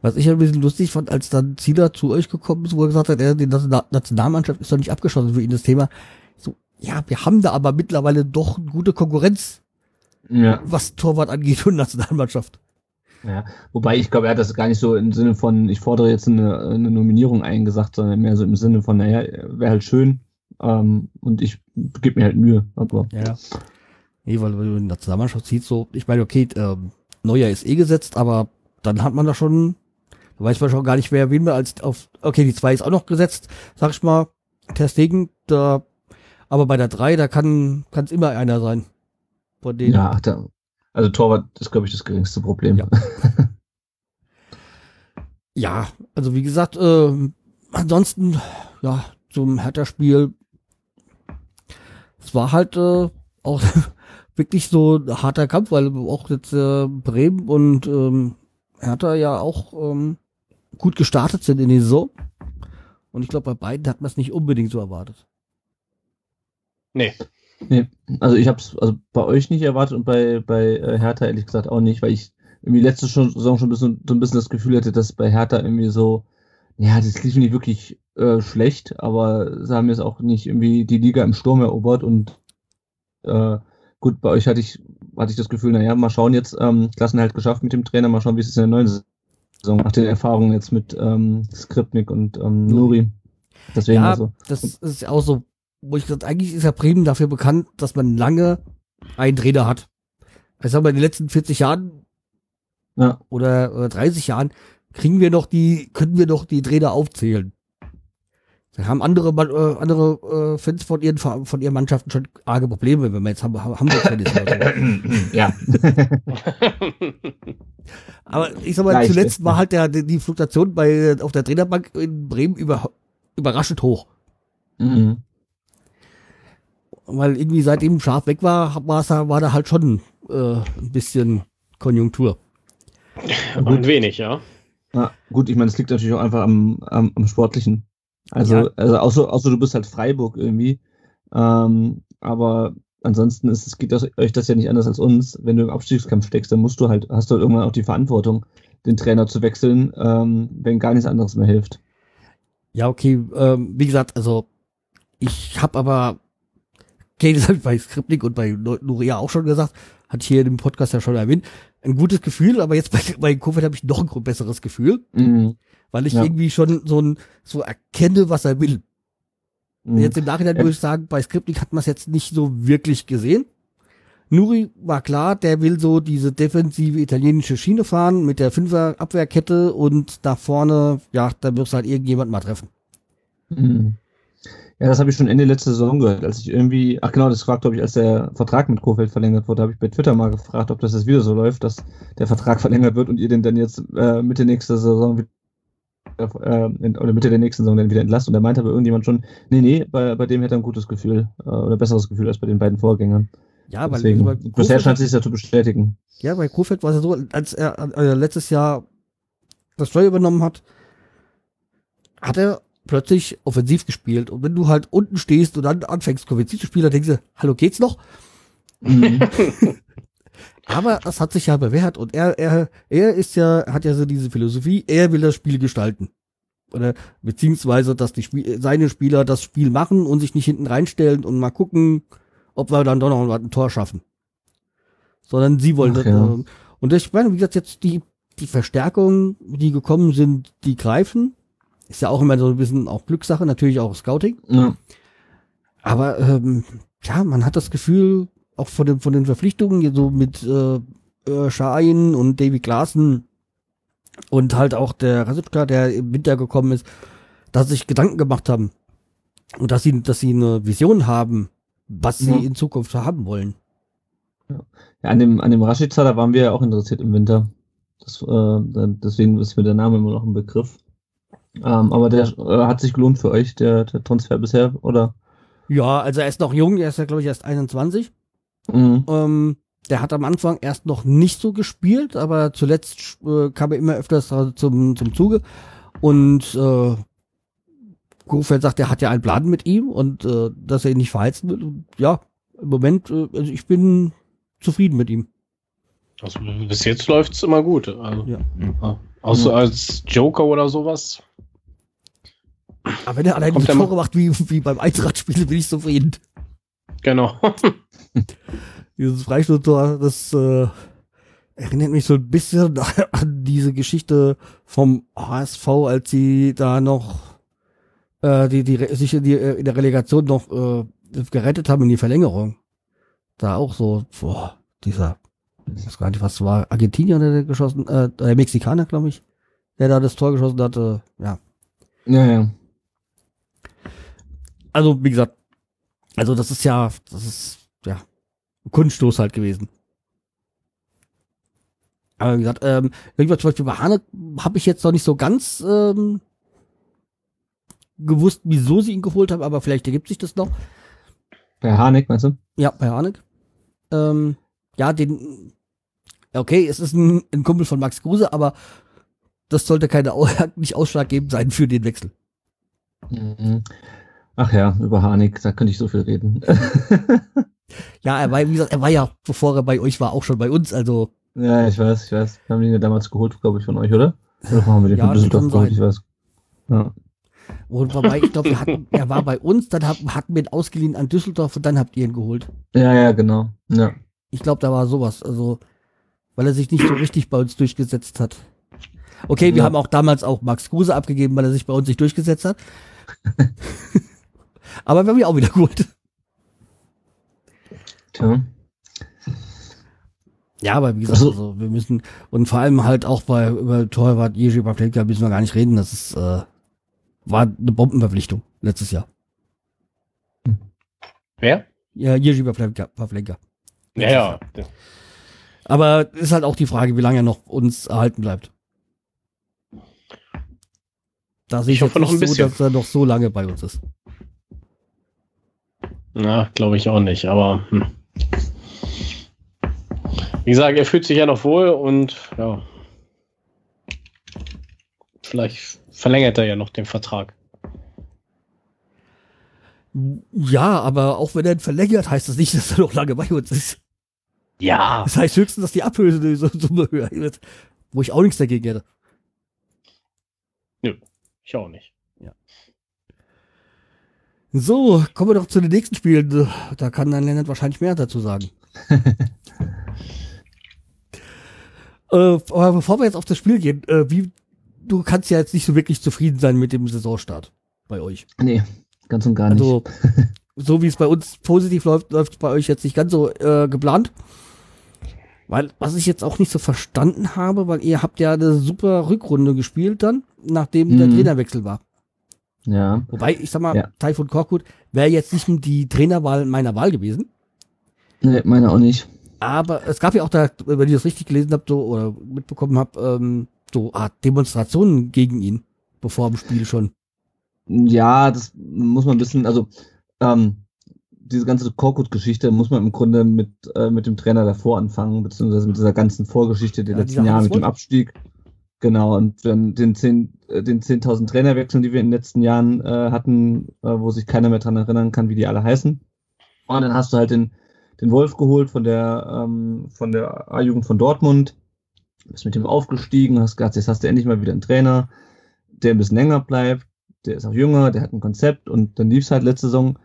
Was ich ein bisschen lustig fand, als dann Zieler zu euch gekommen ist, wo er gesagt hat, er, die Nationa- Nationalmannschaft ist doch nicht abgeschlossen für ihn das Thema. So, ja, wir haben da aber mittlerweile doch eine gute Konkurrenz, Ja. was Torwart angeht und Nationalmannschaft. Ja, wobei ich glaube, er hat das gar nicht so im Sinne von, ich fordere jetzt eine, eine Nominierung eingesagt, sondern mehr so im Sinne von, naja, wäre halt schön ähm, und ich gebe mir halt Mühe. Aber Ja. Nee, weil wenn du in der Nationalmannschaft siehst, so, ich meine, okay, ähm, Neuer ist eh gesetzt, aber dann hat man da schon, da weiß man schon gar nicht, wer wen wir als auf, okay, die zwei ist auch noch gesetzt, sag ich mal, Ter Stegen, da, aber bei der drei, da kann kann es immer einer sein. Von denen. ja, da, also Torwart ist, glaube ich, das geringste Problem. Ja. Ja, also wie gesagt, ähm, ansonsten, ja, zum Hertha-Spiel, es war halt äh, auch wirklich so ein harter Kampf, weil auch jetzt äh, Bremen und ähm, Hertha ja auch ähm, gut gestartet sind in die Saison. Und ich glaube, bei beiden hat man es nicht unbedingt so erwartet. Nee. Nee, also ich habe es also bei euch nicht erwartet und bei, bei äh, Hertha ehrlich gesagt auch nicht, weil ich irgendwie letzte schon, Saison schon ein bisschen, so ein bisschen das Gefühl hatte, dass bei Hertha irgendwie so, ja, das lief nicht wirklich äh, schlecht, aber sie haben jetzt auch nicht irgendwie die Liga im Sturm erobert und äh, gut, bei euch hatte ich, hatte ich das Gefühl, naja, mal schauen jetzt, ähm, Klassenhalt geschafft mit dem Trainer, mal schauen, wie es ist in der neuen Saison, nach den Erfahrungen jetzt mit ähm, Skripnik und ähm, Nuri. Deswegen ja, also. das ist auch so, wo ich gesagt, eigentlich ist ja Bremen dafür bekannt, dass man lange einen Trainer hat. Sag mal, in den letzten 40 Jahren Ja, oder, oder 30 Jahren kriegen wir noch die, können wir noch die Trainer aufzählen. Da haben andere, äh, andere äh, Fans von ihren, von ihren Mannschaften schon arge Probleme, wenn wir jetzt Ham- Hamburg-Fans sind. ja. Aber ich sag mal, Leichte. zuletzt war halt der, die Fluktuation bei, auf der Trainerbank in Bremen über, überraschend hoch. mhm. Weil irgendwie seitdem Schaf weg war, war da halt schon äh, ein bisschen Konjunktur. Und wenig, ja. Ja, gut, ich meine, es liegt natürlich auch einfach am, am, am Sportlichen. Also, Ja. also außer, außer du bist halt Freiburg irgendwie. Ähm, aber ansonsten ist es, geht das, euch das ja nicht anders als uns. Wenn du im Abstiegskampf steckst, dann musst du halt, hast du halt irgendwann auch die Verantwortung, den Trainer zu wechseln, ähm, wenn gar nichts anderes mehr hilft. Ja, okay, ähm, wie gesagt, also ich habe aber, okay, das habe ich bei Skripnik und bei Nuria auch schon gesagt, hatte ich hier dem Podcast ja schon erwähnt, ein gutes Gefühl, aber jetzt bei, bei Covid habe ich noch ein besseres Gefühl, Mhm. weil ich Ja. irgendwie schon so ein, so erkenne, was er will. Mhm. Jetzt im Nachhinein muss ich sagen, bei Skripnik hat man es jetzt nicht so wirklich gesehen. Nuri war klar, der will so diese defensive italienische Schiene fahren mit der Fünfer Abwehrkette und da vorne, ja, da wirst du halt irgendjemand mal treffen. Mhm. Ja, das habe ich schon Ende letzter Saison gehört, als ich irgendwie, ach genau, das war, glaube ich, als der Vertrag mit Kofeld verlängert wurde, habe ich bei Twitter mal gefragt, ob das jetzt wieder so läuft, dass der Vertrag verlängert wird und ihr den dann jetzt äh, Mitte nächster Saison wieder, äh, oder Mitte der nächsten Saison dann wieder entlasst. Und da meinte aber irgendjemand schon, nee, nee, bei, bei dem hätte er ein gutes Gefühl äh, oder besseres Gefühl als bei den beiden Vorgängern. Ja, weil Deswegen, also bei bisher Kofeld- scheint sich das zu bestätigen. Ja, bei Kofeld war es ja so, als er äh, letztes Jahr das Steuer übernommen hat, hat er plötzlich offensiv gespielt. Und wenn du halt unten stehst und dann anfängst, offensiv zu spielen, dann denkst du, hallo, geht's noch? Mhm. Aber das hat sich ja bewährt und er, er, er ist ja, hat ja so diese Philosophie, er will das Spiel gestalten. Oder beziehungsweise, dass die Spiel, seine Spieler das Spiel machen und sich nicht hinten reinstellen und mal gucken, ob wir dann doch noch ein Tor schaffen. Sondern sie wollen Ach das. ja. Und ich meine, wie gesagt, jetzt die, die Verstärkungen, die gekommen sind, die greifen. Ist ja auch immer so ein bisschen auch Glückssache, natürlich auch Scouting. ja. Aber ähm, ja, man hat das Gefühl, auch von den, von den Verpflichtungen, so mit äh, Schein und David Klaassen und halt auch der Rasipka, der im Winter gekommen ist, dass sie sich Gedanken gemacht haben und dass sie, dass sie eine Vision haben, was sie Ja. in Zukunft haben wollen. Ja, an dem, an dem Rashica, da waren wir ja auch interessiert im Winter. Das, äh, deswegen ist mir der Name immer noch ein Begriff. Ähm, aber der äh, hat sich gelohnt für euch, der, der Transfer bisher, oder? Ja, also er ist noch jung, er ist ja, glaube ich, erst 21. Mhm. Ähm, der hat am Anfang erst noch nicht so gespielt, aber zuletzt äh, kam er immer öfters zum, zum Zuge. Und äh, Kofeld sagt, er hat ja einen Plan mit ihm und äh, dass er ihn nicht verheizen will. Und ja, im Moment, äh, also ich bin zufrieden mit ihm. Also bis jetzt läuft's immer gut. Also, Ja. ja. Außer Ja. als Joker oder sowas. Aber wenn er allein Kommt die Tore macht wie, wie beim Eintracht-Spiel, bin ich zufrieden. Genau. Dieses Freistoßtor, das äh, erinnert mich so ein bisschen an diese Geschichte vom HSV, als sie da noch äh, die, die, sich in, die, äh, in der Relegation noch äh, gerettet haben in die Verlängerung. Da auch so, boah, dieser, ich weiß gar nicht, was war, Argentinier, der, der geschossen, äh, der Mexikaner, glaube ich, der da das Tor geschossen hatte, ja. Ja, ja. Also, wie gesagt, also das ist ja, das ist, ja, Kunststoß halt gewesen. Aber wie gesagt, ähm, irgendwas zum Beispiel bei Hane habe ich jetzt noch nicht so ganz ähm, gewusst, wieso sie ihn geholt haben, aber vielleicht ergibt sich das noch. Bei Harnik, meinst du? Ja, bei Hanek. Ähm, ja, den, okay, es ist ein, ein Kumpel von Max Kruse, aber das sollte keine, nicht ausschlaggebend sein für den Wechsel. Mhm. Ach ja, über Harnik, da könnte ich so viel reden. Ja, er war, wie gesagt, er war ja, bevor er bei euch war, auch schon bei uns, also ja, ich weiß, ich weiß. Wir haben den ja damals geholt, glaube ich, von euch, oder? Oder haben wir den Ja, von Düsseldorf geholt? Ich weiß. Ja. Und wobei, ich glaube, er war bei uns, dann hab, hatten wir ihn ausgeliehen an Düsseldorf und dann habt ihr ihn geholt. ja, ja, genau. Ja. Ich glaube, da war sowas. Also, weil er sich nicht so richtig bei uns durchgesetzt hat. Okay, wir Ja. haben auch damals auch Max Kruse abgegeben, weil er sich bei uns nicht durchgesetzt hat. Aber wir haben ihn auch wieder geholt. Tja. Ja, aber wie gesagt, Also- also, wir müssen, und vor allem halt auch bei, über Torwart Jerzy Pavlenka müssen wir gar nicht reden. Das ist, äh, war eine Bombenverpflichtung letztes Jahr. Wer? Ja, Jerzy Pavlenka. Pavlenka. Ja, ja. Aber ist halt auch die Frage, wie lange er noch uns erhalten bleibt. Da sehe ich, Ich hoffe jetzt noch ein nicht so, bisschen. dass er noch so lange bei uns ist. Na, glaube ich auch nicht, aber hm. wie gesagt, er fühlt sich ja noch wohl und ja. Vielleicht verlängert er ja noch den Vertrag. Ja, aber auch wenn er ihn verlängert, heißt das nicht, dass er noch lange bei uns ist. Ja. Das heißt höchstens, dass die Ablösesumme höher wird. Wo ich auch nichts dagegen hätte. Ich auch nicht. So, kommen wir doch zu den nächsten Spielen. Da kann dann Lennart wahrscheinlich mehr dazu sagen. äh, aber bevor wir jetzt auf das Spiel gehen, äh, wie, du kannst ja jetzt nicht so wirklich zufrieden sein mit dem Saisonstart bei euch. Nee, ganz und gar nicht. Also, so wie es bei uns positiv läuft, läuft es bei euch jetzt nicht ganz so äh, geplant. Weil, was ich jetzt auch nicht so verstanden habe, weil ihr habt ja eine super Rückrunde gespielt dann, nachdem der Mhm. Trainerwechsel war. Ja. Wobei, ich sag mal, Ja. Taifun Korkut wäre jetzt nicht die Trainerwahl meiner Wahl gewesen. Nee, meine auch nicht. Aber es gab ja auch da, wenn ich das richtig gelesen habe so, oder mitbekommen habe, ähm, so Art Demonstrationen gegen ihn, bevor dem Spiel schon. Ja, das muss man ein bisschen, also ähm, diese ganze Korkut-Geschichte muss man im Grunde mit, äh, mit dem Trainer davor anfangen, beziehungsweise mit dieser ganzen Vorgeschichte der Ja, letzten Jahre mit dem. Abstieg. Genau, und dann den 10 äh, den 10.000 Trainerwechseln, die wir in den letzten Jahren äh, hatten, äh, wo sich keiner mehr dran erinnern kann, wie die alle heißen. Und dann hast du halt den, den Wolf geholt von der, ähm, von der A-Jugend von Dortmund, bist mit dem aufgestiegen, hast gesagt, jetzt hast du endlich mal wieder einen Trainer, der ein bisschen länger bleibt, der ist auch jünger, der hat ein Konzept und dann lief es halt letzte Saison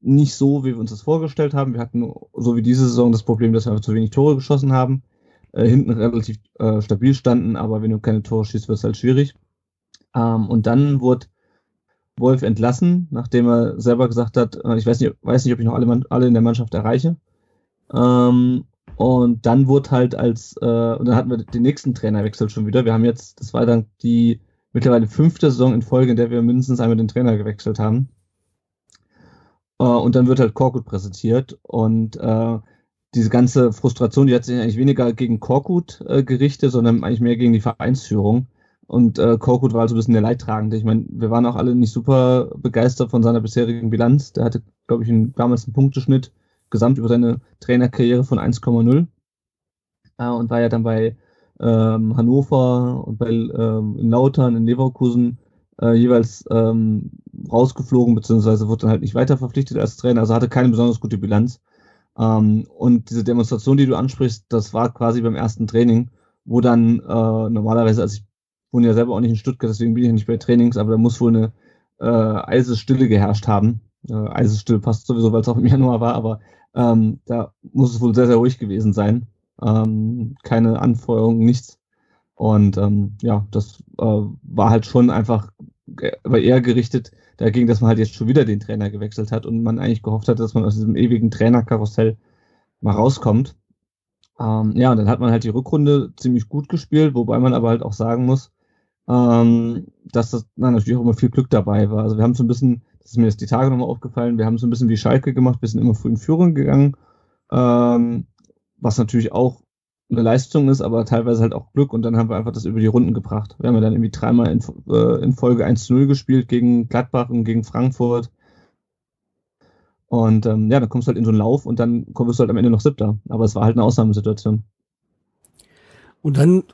nicht so, wie wir uns das vorgestellt haben. Wir hatten so wie diese Saison das Problem, dass wir einfach zu wenig Tore geschossen haben, äh, hinten relativ äh, stabil standen, aber wenn du keine Tore schießt, wird es halt schwierig. Ähm, und dann wurde Wolf entlassen, nachdem er selber gesagt hat, äh, ich weiß nicht, weiß nicht, ob ich noch alle, Mann- alle in der Mannschaft erreiche. Ähm, und dann wurde halt als, äh, und dann hatten wir den nächsten Trainerwechsel schon wieder. Wir haben jetzt, das war dann die mittlerweile fünfte Saison in Folge, in der wir mindestens einmal den Trainer gewechselt haben. Äh, und dann wird halt Korkut präsentiert und äh, diese ganze Frustration, die hat sich eigentlich weniger gegen Korkut äh, gerichtet, sondern eigentlich mehr gegen die Vereinsführung. Und äh, Korkut war also ein bisschen der Leidtragende. Ich meine, wir waren auch alle nicht super begeistert von seiner bisherigen Bilanz. Der hatte, glaube ich, einen, damals einen Punkteschnitt gesamt über seine Trainerkarriere von 1,0 äh, und war ja dann bei ähm, Hannover und bei ähm, in Lautern, in Leverkusen äh, jeweils ähm, rausgeflogen, beziehungsweise wurde dann halt nicht weiter verpflichtet als Trainer, also hatte keine besonders gute Bilanz. Ähm, und diese Demonstration, die du ansprichst, das war quasi beim ersten Training, wo dann äh, normalerweise, also ich wohne ja selber auch nicht in Stuttgart, deswegen bin ich ja nicht bei Trainings, aber da muss wohl eine äh, Eisesstille geherrscht haben. Äh, Eisesstille passt sowieso, weil es auch im Januar war, aber ähm, da muss es wohl sehr, sehr ruhig gewesen sein. Ähm, keine Anfeuerung, nichts. Und ähm, ja, das äh, war halt schon einfach aber eher gerichtet dagegen, dass man halt jetzt schon wieder den Trainer gewechselt hat und man eigentlich gehofft hat, dass man aus diesem ewigen Trainerkarussell mal rauskommt. Ähm, ja, und dann hat man halt die Rückrunde ziemlich gut gespielt, wobei man aber halt auch sagen muss, ähm, dass das na, natürlich auch immer viel Glück dabei war. Also wir haben so ein bisschen, das ist mir jetzt die Tage nochmal aufgefallen, wir haben so ein bisschen wie Schalke gemacht, wir sind immer früh in Führung gegangen, ähm, was natürlich auch eine Leistung ist, aber teilweise halt auch Glück und dann haben wir einfach das über die Runden gebracht. Wir haben ja dann irgendwie dreimal in, äh, in Folge 1-0 gespielt gegen Gladbach und gegen Frankfurt. Und ähm, ja, dann kommst du halt in so einen Lauf und dann kommst du halt am Ende noch siebter. Aber es war halt eine Ausnahmesituation. Und dann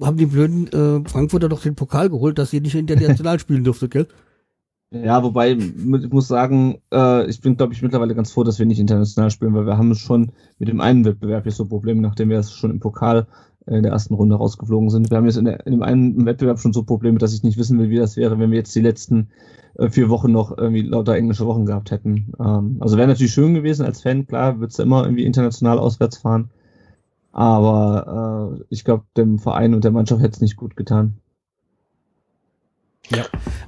haben die blöden äh, Frankfurter doch den Pokal geholt, dass sie nicht international spielen durfte, gell? Ja, wobei, ich muss sagen, äh, ich bin, glaube ich, mittlerweile ganz froh, dass wir nicht international spielen, weil wir haben schon mit dem einen Wettbewerb jetzt so Probleme, nachdem wir es schon im Pokal in der ersten Runde rausgeflogen sind. Wir haben jetzt in, der, in dem einen Wettbewerb schon so Probleme, dass ich nicht wissen will, wie das wäre, wenn wir jetzt die letzten äh, vier Wochen noch irgendwie lauter englische Wochen gehabt hätten. Ähm, also wäre natürlich schön gewesen als Fan, klar, würdest du immer irgendwie international auswärts fahren. Aber äh, ich glaube, dem Verein und der Mannschaft hätte es nicht gut getan.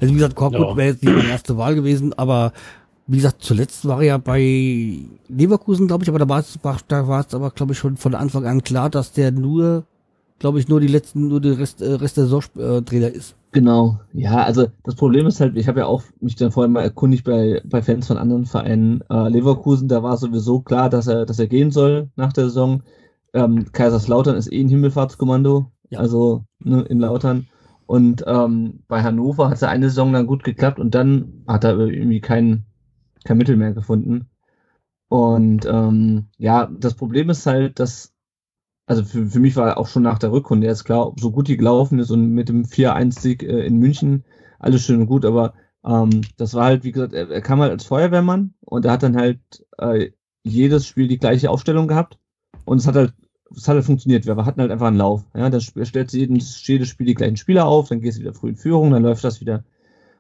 Also wie gesagt, Korkut Ja. wäre jetzt nicht meine erste Wahl gewesen, aber wie gesagt, zuletzt war er ja bei Leverkusen, glaube ich, aber da war es, war, da war es aber, glaube ich, schon von Anfang an klar, dass der nur, glaube ich, nur die letzten, nur der Rest, äh, Rest der Saison äh, Trainer ist. Genau, ja, also das Problem ist halt, ich habe ja auch mich dann vorhin mal erkundigt bei, bei Fans von anderen Vereinen. Äh, Leverkusen, da war sowieso klar, dass er, dass er gehen soll nach der Saison. Ähm, Kaiserslautern ist eh ein Himmelfahrtskommando, Ja. also ne, in Lautern. Und ähm, bei Hannover hat es eine Saison dann gut geklappt und dann hat er irgendwie kein, kein Mittel mehr gefunden. Und ähm, ja, das Problem ist halt, dass, also für, für mich war auch schon nach der Rückrunde jetzt klar, so gut die gelaufen ist und mit dem 4-1-Sieg äh, in München, alles schön und gut, aber ähm, das war halt, wie gesagt, er, er kam halt als Feuerwehrmann und er hat dann halt äh, jedes Spiel die gleiche Aufstellung gehabt und es hat halt es hat halt funktioniert. Wir hatten halt einfach einen Lauf. Ja, dann stellt jedes, jedes Spiel die gleichen Spieler auf, dann gehst du wieder früh in Führung, dann läuft das wieder.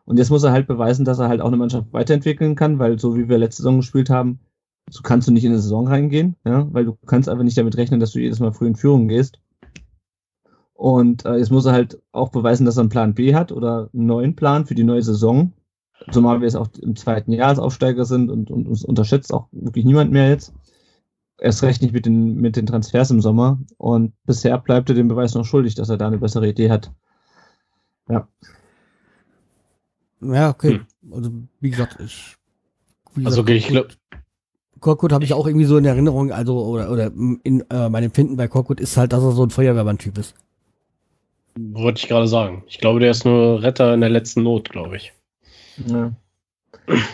Und jetzt muss er halt beweisen, dass er halt auch eine Mannschaft weiterentwickeln kann, weil so wie wir letzte Saison gespielt haben, so kannst du nicht in eine Saison reingehen, ja, weil du kannst einfach nicht damit rechnen, dass du jedes Mal früh in Führung gehst. Und äh, jetzt muss er halt auch beweisen, dass er einen Plan B hat oder einen neuen Plan für die neue Saison. Zumal wir jetzt auch im zweiten Jahr als Aufsteiger sind und, und uns unterschätzt auch wirklich niemand mehr jetzt. Erst recht nicht mit den, mit den Transfers im Sommer. Und bisher bleibt er dem Beweis noch schuldig, dass er da eine bessere Idee hat. Ja. Ja, okay. Hm. Also, wie gesagt, ich. Wie gesagt, also, okay, ich glaube. Korkut habe ich auch irgendwie so in Erinnerung, also, oder, oder in äh, meinem Empfinden bei Korkut ist halt, dass er so ein Feuerwehrmann-Typ ist. Wollte ich gerade sagen. Ich glaube, der ist nur Retter in der letzten Not, glaube ich. Ja.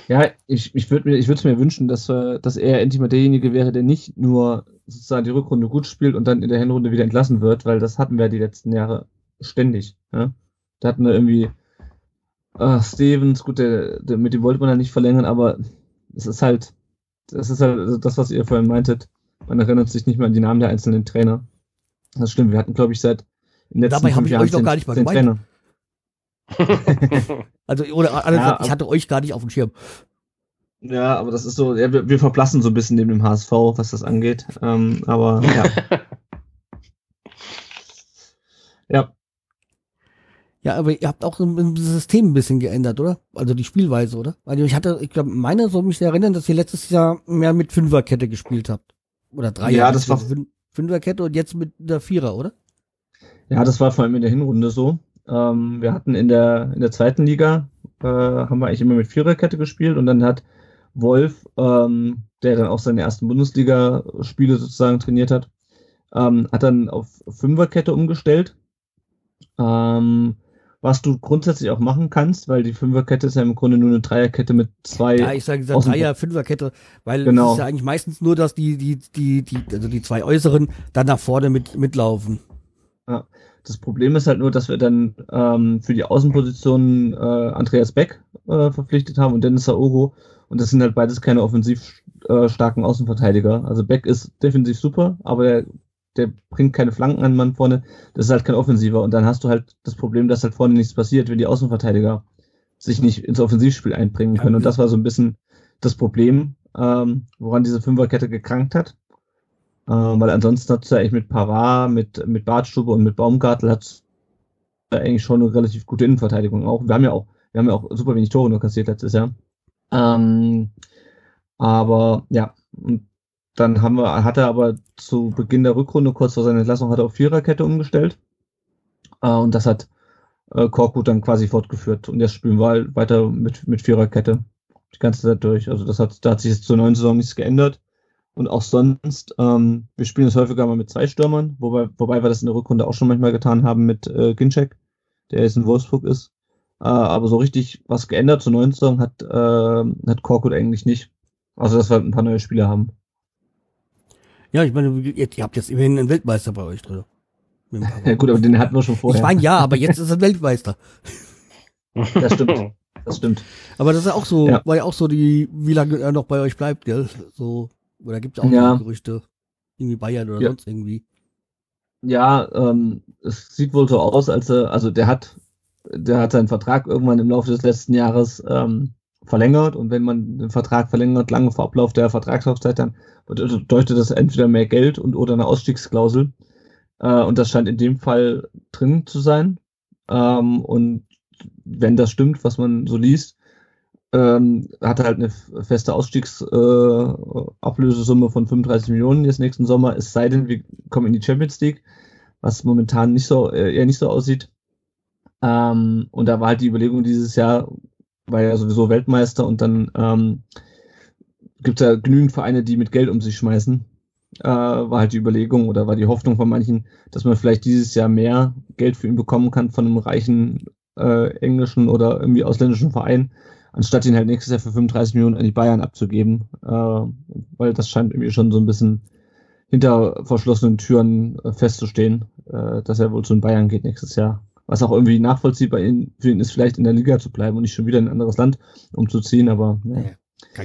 Ja, ich, ich würde mir, ich würde mir wünschen, dass, äh, dass er endlich mal derjenige wäre, der nicht nur sozusagen die Rückrunde gut spielt und dann in der Hinrunde wieder entlassen wird, weil das hatten wir die letzten Jahre ständig. Ja? Da hatten wir irgendwie äh, Stevens, gut, der, der, mit dem wollte man ja nicht verlängern, aber es ist halt, das ist halt also das, was ihr vorhin meintet. Man erinnert sich nicht mehr an die Namen der einzelnen Trainer. Das stimmt. Wir hatten, glaube ich, seit in den letzten Dabei habe ich euch noch gar nicht mal gemeint. Also, oder alles, ja, ich hatte euch gar nicht auf dem Schirm. Ja, aber das ist so, ja, wir, wir verblassen so ein bisschen neben dem HSV, was das angeht. Ähm, aber ja. ja. Ja, aber ihr habt auch ein System ein bisschen geändert, oder? Also die Spielweise, oder? Also ich hatte, ich glaube, meine soll mich erinnern, dass ihr letztes Jahr mehr mit Fünferkette gespielt habt. Oder drei Ja, das war Fünferkette und jetzt mit der Vierer, oder? Ja, das war vor allem in der Hinrunde so. Ähm, wir hatten in der, in der zweiten Liga, äh, haben wir eigentlich immer mit Viererkette gespielt und dann hat Wolf, ähm, der dann auch seine ersten Bundesliga-Spiele sozusagen trainiert hat, ähm, hat dann auf Fünferkette umgestellt. Ähm, was du grundsätzlich auch machen kannst, weil die Fünferkette ist ja im Grunde nur eine Dreierkette mit zwei. Ja, ich sage Dreier, Fünferkette, weil genau. es ist ja eigentlich meistens nur, dass die, die, die, die, also die zwei Äußeren dann nach vorne mit, mitlaufen. Ja. Das Problem ist halt nur, dass wir dann ähm, für die Außenpositionen äh, Andreas Beck äh, verpflichtet haben und Dennis Saogo. Und das sind halt beides keine offensiv äh, starken Außenverteidiger. Also Beck ist defensiv super, aber der, der bringt keine Flanken an Mann vorne. Das ist halt kein Offensiver. Und dann hast du halt das Problem, dass halt vorne nichts passiert, wenn die Außenverteidiger sich nicht ins Offensivspiel einbringen können. Und das war so ein bisschen das Problem, ähm, woran diese Fünferkette gekrankt hat. Äh, weil ansonsten hat es ja eigentlich mit Pavard, mit, mit Bartstube und mit Baumgartel hat eigentlich schon eine relativ gute Innenverteidigung auch. Wir haben ja auch, wir haben ja auch super wenig Tore nur kassiert letztes Jahr. Ähm, aber ja, und dann haben wir, hat er aber zu Beginn der Rückrunde, kurz vor seiner Entlassung, hat er auf Viererkette umgestellt. Äh, und das hat äh, Korkut dann quasi fortgeführt. Und jetzt spielen wir halt weiter mit, mit Viererkette die ganze Zeit durch. Also das hat, da hat sich jetzt zur neuen Saison nichts geändert. Und auch sonst, ähm, wir spielen es häufiger mal mit zwei Stürmern, wobei, wobei wir das in der Rückrunde auch schon manchmal getan haben mit äh, Ginczek, der jetzt in Wolfsburg ist. Äh, aber so richtig was geändert zur neuen Saison hat, äh, hat Korkut eigentlich nicht. Also, dass wir ein paar neue Spieler haben. Ja, ich meine, ihr, ihr habt jetzt immerhin einen Weltmeister bei euch drin. Ja gut, aber den hatten wir schon vorher. Ich meine, ja, aber jetzt ist er Weltmeister. Das stimmt. Das stimmt. Aber das ist auch so, ja. war ja auch so die, wie lange er noch bei euch bleibt, gell? So oder gibt es auch ja. Gerüchte? Irgendwie Bayern oder ja. sonst irgendwie? Ja, ähm, es sieht wohl so aus, als er, also der hat, der hat seinen Vertrag irgendwann im Laufe des letzten Jahres ähm, verlängert und wenn man den Vertrag verlängert, lange vor Ablauf der Vertragslaufzeit, dann bedeutet das entweder mehr Geld und oder eine Ausstiegsklausel. Äh, und das scheint in dem Fall drin zu sein. Ähm, und wenn das stimmt, was man so liest, ähm, hat halt eine feste Ausstiegsablösesumme äh, von 35 Millionen jetzt nächsten Sommer, es sei denn, wir kommen in die Champions League, was momentan nicht so, äh, eher nicht so aussieht. Ähm, und da war halt die Überlegung dieses Jahr, war ja sowieso Weltmeister und dann ähm, gibt es ja genügend Vereine, die mit Geld um sich schmeißen. Äh, war halt die Überlegung oder war die Hoffnung von manchen, dass man vielleicht dieses Jahr mehr Geld für ihn bekommen kann von einem reichen äh, englischen oder irgendwie ausländischen Verein, anstatt ihn halt nächstes Jahr für 35 Millionen an die Bayern abzugeben, äh, weil das scheint irgendwie schon so ein bisschen hinter verschlossenen Türen äh, festzustehen, äh, dass er wohl zu den Bayern geht nächstes Jahr. Was auch irgendwie nachvollziehbar in, für ihn ist, vielleicht in der Liga zu bleiben und nicht schon wieder in ein anderes Land umzuziehen, aber ne.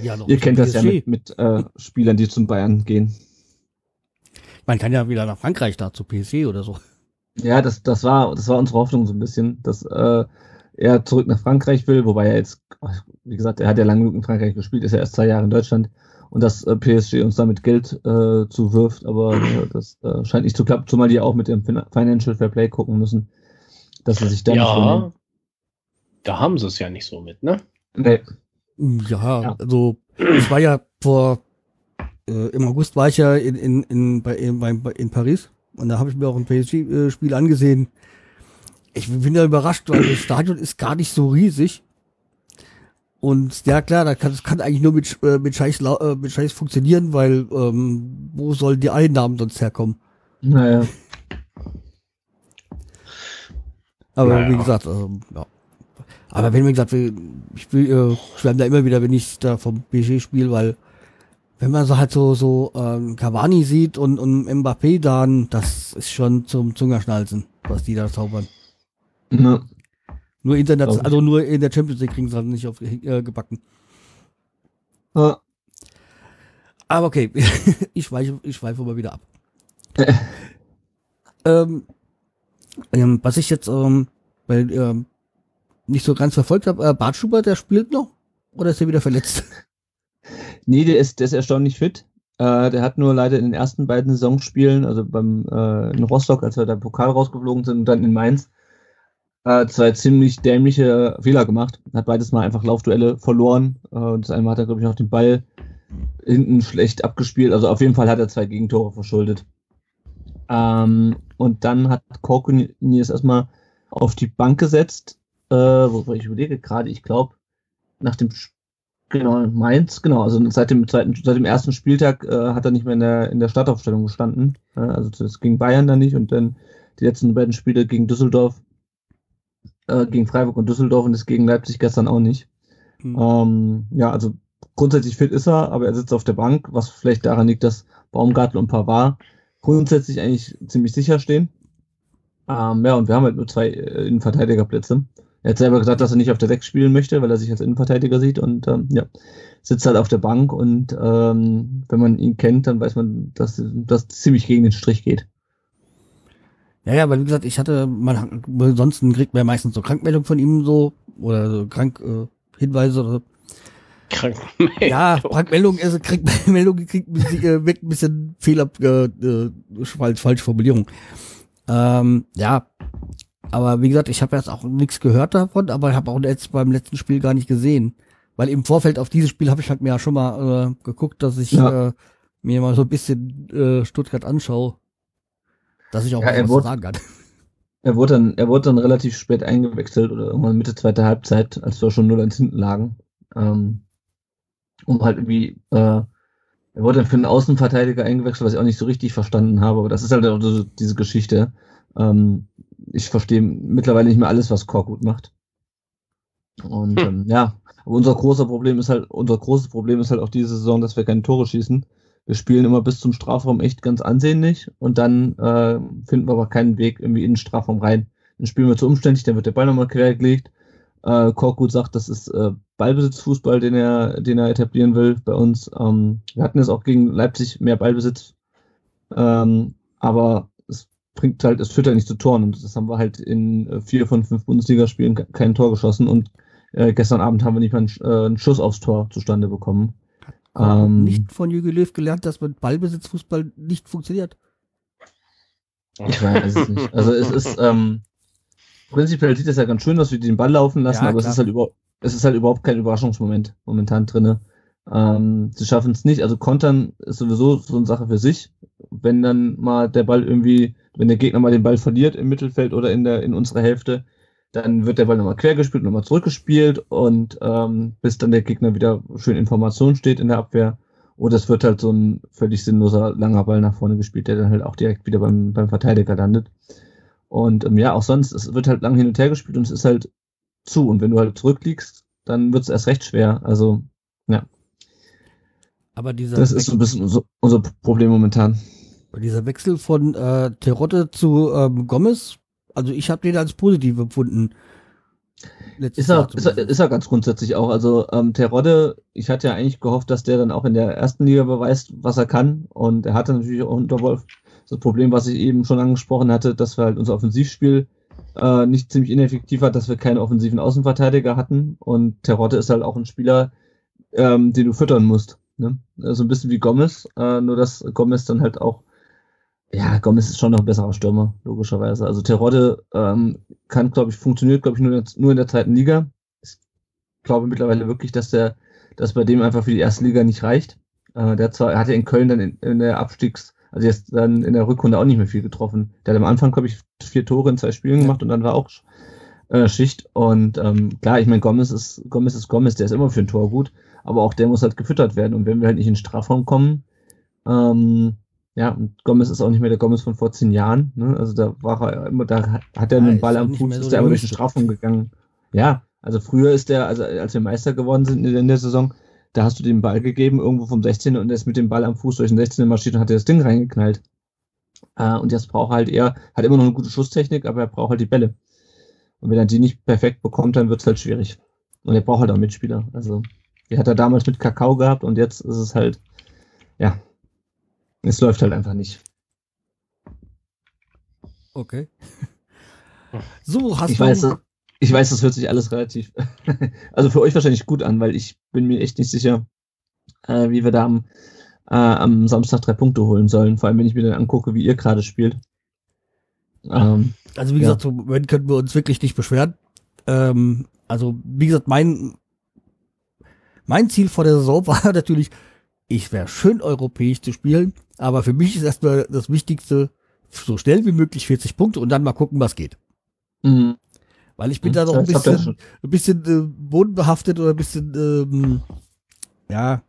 ja, ihr kennt das ja mit, mit äh, Spielern, die zum Bayern gehen. Man kann ja wieder nach Frankreich da zu PSG oder so. Ja, das, das war, das war unsere Hoffnung so ein bisschen, dass äh, er zurück nach Frankreich will, wobei er jetzt, wie gesagt, er hat ja lange genug in Frankreich gespielt, ist ja erst zwei Jahre in Deutschland und dass äh, PSG uns damit Geld äh, zuwirft, aber äh, das äh, scheint nicht zu klappen, zumal die auch mit dem Financial Fair Play gucken müssen, dass sie sich da ja, nicht da haben sie es ja nicht so mit, ne? Nee. Ja, ja. also ich war ja vor äh, im August war ich ja in, in, in, bei, in, bei, in Paris und da habe ich mir auch ein PSG-Spiel angesehen ich bin da überrascht, weil das Stadion ist gar nicht so riesig. Und ja klar, das kann, das kann eigentlich nur mit, äh, mit, Scheiß, äh, mit Scheiß funktionieren, weil ähm, wo sollen die Einnahmen sonst herkommen? Naja. Aber Naja. wie gesagt, ähm, ja. Aber wenn, wie gesagt, ich will, äh, schwärme da immer wieder, wenn ich da vom PSG spiele, weil wenn man so halt so, so ähm, Cavani sieht und, und Mbappé dann, das ist schon zum Zungerschnalzen, was die da zaubern. Ne. Nur international, also nur in der Champions League kriegen sie halt nicht auf, äh, gebacken. Ja. Aber okay, ich schweife, ich schweife mal wieder ab. ähm, ähm, was ich jetzt ähm, weil, ähm, nicht so ganz verfolgt habe, äh, Bart Schubert, der spielt noch? Oder ist er wieder verletzt? Nee, der ist, der ist erstaunlich fit. Äh, der hat nur leider in den ersten beiden Saisonspielen, also beim äh, in Rostock, als wir da Pokal rausgeflogen sind und dann in Mainz, zwei ziemlich dämliche Fehler gemacht. Hat beides mal einfach Laufduelle verloren. Äh, und das einmal hat er, glaube ich, noch den Ball hinten schlecht abgespielt. Also auf jeden Fall hat er zwei Gegentore verschuldet. Ähm, und dann hat Korkun ihn jetzt erstmal auf die Bank gesetzt. Äh, wobei ich überlege gerade, ich glaube, nach dem Genau, Mainz, genau. Also seit dem zweiten, seit dem ersten Spieltag äh, hat er nicht mehr in der, in der Startaufstellung gestanden. Äh, also das gegen Bayern dann nicht und dann die letzten beiden Spiele gegen Düsseldorf, äh, gegen Freiburg und Düsseldorf und das gegen Leipzig gestern auch nicht. Hm. Ähm, ja, also grundsätzlich fit ist er, aber er sitzt auf der Bank, was vielleicht daran liegt, dass Baumgartel und Pavard grundsätzlich eigentlich ziemlich sicher stehen. Ähm, ja, und wir haben halt nur zwei äh, Innenverteidigerplätze. Er hat selber gesagt, dass er nicht auf der 6 spielen möchte, weil er sich als Innenverteidiger sieht und ähm, ja, sitzt halt auf der Bank und ähm, wenn man ihn kennt, dann weiß man, dass das ziemlich gegen den Strich geht. Ja, ja, weil wie gesagt, ich hatte mal, ansonsten kriegt man ja meistens so Krankmeldungen von ihm so, oder so Krank, äh, Hinweise oder so. Krank. Ja, Krankmeldung, also Krankmeldung kriegt ein bisschen, äh, weg ein bisschen Fehler, äh, äh, falsch, falsche Formulierung. Ähm, ja, aber wie gesagt, ich habe jetzt auch nichts gehört davon, aber ich habe auch jetzt beim letzten Spiel gar nicht gesehen. Weil im Vorfeld auf dieses Spiel habe ich halt mir ja schon mal äh, geguckt, dass ich Ja. äh, mir mal so ein bisschen äh, Stuttgart anschaue. Dass ich auch Ja, mal er was wurde- sagen kann. Er wurde dann, er wurde dann relativ spät eingewechselt oder irgendwann Mitte zweiter Halbzeit, als wir schon 0-1 hinten lagen. Ähm, um halt irgendwie, äh, er wurde dann für einen Außenverteidiger eingewechselt, was ich auch nicht so richtig verstanden habe, aber das ist halt auch so diese Geschichte. Ähm, ich verstehe mittlerweile nicht mehr alles, was Korkut macht. Und Hm. ähm, ja, aber unser großer Problem ist halt, unser großes Problem ist halt auch diese Saison, dass wir keine Tore schießen. Wir spielen immer bis zum Strafraum echt ganz ansehnlich und dann äh, finden wir aber keinen Weg irgendwie in den Strafraum rein. Dann spielen wir zu umständlich, dann wird der Ball nochmal quer gelegt. Äh, Korkut sagt, das ist äh, Ballbesitzfußball, den er, den er etablieren will bei uns. Ähm, wir hatten jetzt auch gegen Leipzig mehr Ballbesitz, ähm, aber es bringt halt, es führt halt nicht zu Toren und das haben wir halt in äh, vier von fünf Bundesligaspielen ke- kein Tor geschossen und äh, gestern Abend haben wir nicht mal einen, äh, einen Schuss aufs Tor zustande bekommen. Ähm, nicht von Jürgen Löw gelernt, dass mit Ballbesitzfußball nicht funktioniert. Ich weiß es nicht. Also es ist, ähm, prinzipiell sieht es ja ganz schön, dass wir den Ball laufen lassen, Ja, aber es ist halt über, es ist halt überhaupt kein Überraschungsmoment momentan drinne. Ähm, sie schaffen es nicht. Also Kontern ist sowieso so eine Sache für sich. Wenn dann mal der Ball irgendwie, wenn der Gegner mal den Ball verliert im Mittelfeld oder in der in unserer Hälfte, dann wird der Ball nochmal quergespielt, nochmal zurückgespielt und ähm, bis dann der Gegner wieder schön in Formation steht in der Abwehr. Oder es wird halt so ein völlig sinnloser langer Ball nach vorne gespielt, der dann halt auch direkt wieder beim, beim Verteidiger landet. Und ähm, ja, auch sonst, es wird halt lang hin und her gespielt und es ist halt zu. Und wenn du halt zurückliegst, dann wird es erst recht schwer. Also, ja, Aber dieser, das ist so ein bisschen unser, unser Problem momentan. dieser Wechsel von äh, Terodde zu ähm, Gomez, also ich habe den als positiv empfunden. Ist er, ist, er, ist er ganz grundsätzlich auch. Also ähm, Terodde, ich hatte ja eigentlich gehofft, dass der dann auch in der ersten Liga beweist, was er kann. Und er hatte natürlich auch unter Wolf das Problem, was ich eben schon angesprochen hatte, dass wir halt unser Offensivspiel äh, nicht ziemlich ineffektiv hat, dass wir keine offensiven Außenverteidiger hatten. Und Terodde ist halt auch ein Spieler, ähm, den du füttern musst. Ne? So ein bisschen wie Gomez, äh, nur dass Gomez dann halt auch ja, Gomez ist schon noch ein besserer Stürmer, logischerweise. Also Terodde ähm, kann, glaube ich, funktioniert, glaube ich, nur, in der- nur in der zweiten Liga. Ich glaube mittlerweile wirklich, dass der, dass bei dem einfach für die erste Liga nicht reicht. Äh, der zwar, er hat ja in Köln dann in, in der Abstiegs, also jetzt dann in der Rückrunde auch nicht mehr viel getroffen. Der hat am Anfang, glaube ich, vier Tore in zwei Spielen gemacht und dann war auch äh, Schicht. Und ähm, klar, ich meine, Gomez ist, Gomez ist Gomez, der ist immer für ein Tor gut, aber auch der muss halt gefüttert werden. Und wenn wir halt nicht in den Strafraum kommen, ähm, ja, und Gomez ist auch nicht mehr der Gomez von vor zehn Jahren. Ne? Also da war er immer, da hat er Ja, einen Ball am Fuß, so ist der er immer durch den. Strafraum gegangen. Ja, also früher ist der, also als wir Meister geworden sind in der- Saison, da hast du dem Ball gegeben, irgendwo vom 16 und er ist mit dem Ball am Fuß durch den 16 marschiert und hat das Ding reingeknallt. Äh, und jetzt braucht er halt eher, hat immer noch eine gute Schusstechnik, aber er braucht halt die Bälle. Und wenn er die nicht perfekt bekommt, dann wird es halt schwierig. Und er braucht halt auch Mitspieler. Also, die hat er damals mit Kakao gehabt und jetzt ist es halt, ja, es läuft halt einfach nicht. Okay. So, hast Ich du. weiß, das- ich weiß, das hört sich alles relativ, also für euch wahrscheinlich gut an, weil ich bin mir echt nicht sicher, äh, wie wir da am, äh, am Samstag drei Punkte holen sollen. Vor allem, wenn ich mir dann angucke, wie ihr gerade spielt. Ähm, Also wie Ja. gesagt, zum Moment können wir uns wirklich nicht beschweren. Ähm, also wie gesagt, mein mein Ziel vor der Saison war natürlich, ich wäre schön europäisch zu spielen, aber für mich ist erstmal das Wichtigste, so schnell wie möglich 40 Punkte und dann mal gucken, was geht. mhm. Weil ich bin da noch ein bisschen, ein bisschen äh, bodenbehaftet oder ein bisschen, ähm, ja,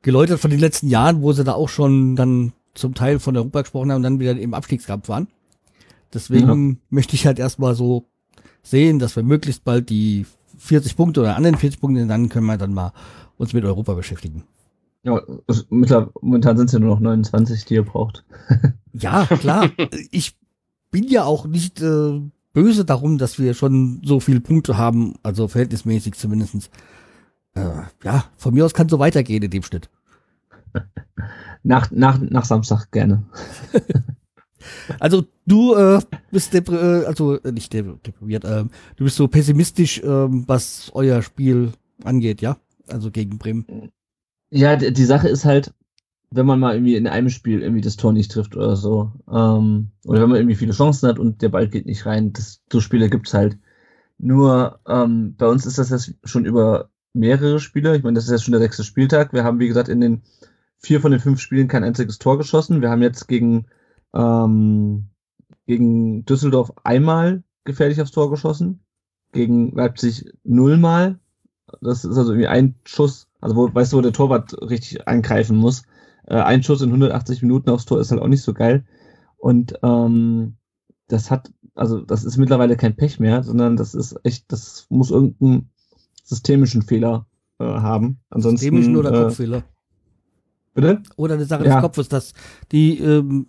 geläutert von den letzten Jahren, wo sie da auch schon dann zum Teil von Europa gesprochen haben und dann wieder im Abstiegskampf waren. Deswegen möchte ich halt erstmal so sehen, dass wir möglichst bald die 40 Punkte oder anderen 40 Punkte, dann können wir dann mal uns mit Europa beschäftigen. Ja, momentan sind es ja nur noch 29, die ihr braucht. Ja, klar. ich bin ja auch nicht äh, böse darum, dass wir schon so viele Punkte haben, also verhältnismäßig zumindestens. Äh, ja, von mir aus kann so weitergehen in dem Schnitt. Nach, nach, nach Samstag gerne. Also du äh, bist depri äh, also äh, nicht dep- deprimiert, ähm, du bist so pessimistisch, ähm, was euer Spiel angeht, ja? Also gegen Bremen. Ja, die Sache ist halt, wenn man mal irgendwie in einem Spiel irgendwie das Tor nicht trifft oder so, ähm, oder wenn man irgendwie viele Chancen hat und der Ball geht nicht rein, das, so Spiele gibt's halt. Nur ähm, bei uns ist das jetzt schon über mehrere Spiele. Ich meine, das ist jetzt schon der sechste Spieltag. Wir haben, wie gesagt, in den vier von den fünf Spielen kein einziges Tor geschossen. Wir haben jetzt gegen, ähm, gegen Düsseldorf einmal gefährlich aufs Tor geschossen, gegen Leipzig nullmal. Das ist also irgendwie ein Schuss, also wo, weißt du, wo der Torwart richtig angreifen muss. Äh, ein Schuss in 180 Minuten aufs Tor ist halt auch nicht so geil. Und ähm, das hat, also das ist mittlerweile kein Pech mehr, sondern das ist echt, das muss irgendeinen systemischen Fehler äh, haben. Ansonsten. Systemischen oder äh, Kopffehler. Bitte? Oder eine Sache Ja. des Kopfes, dass die, ähm,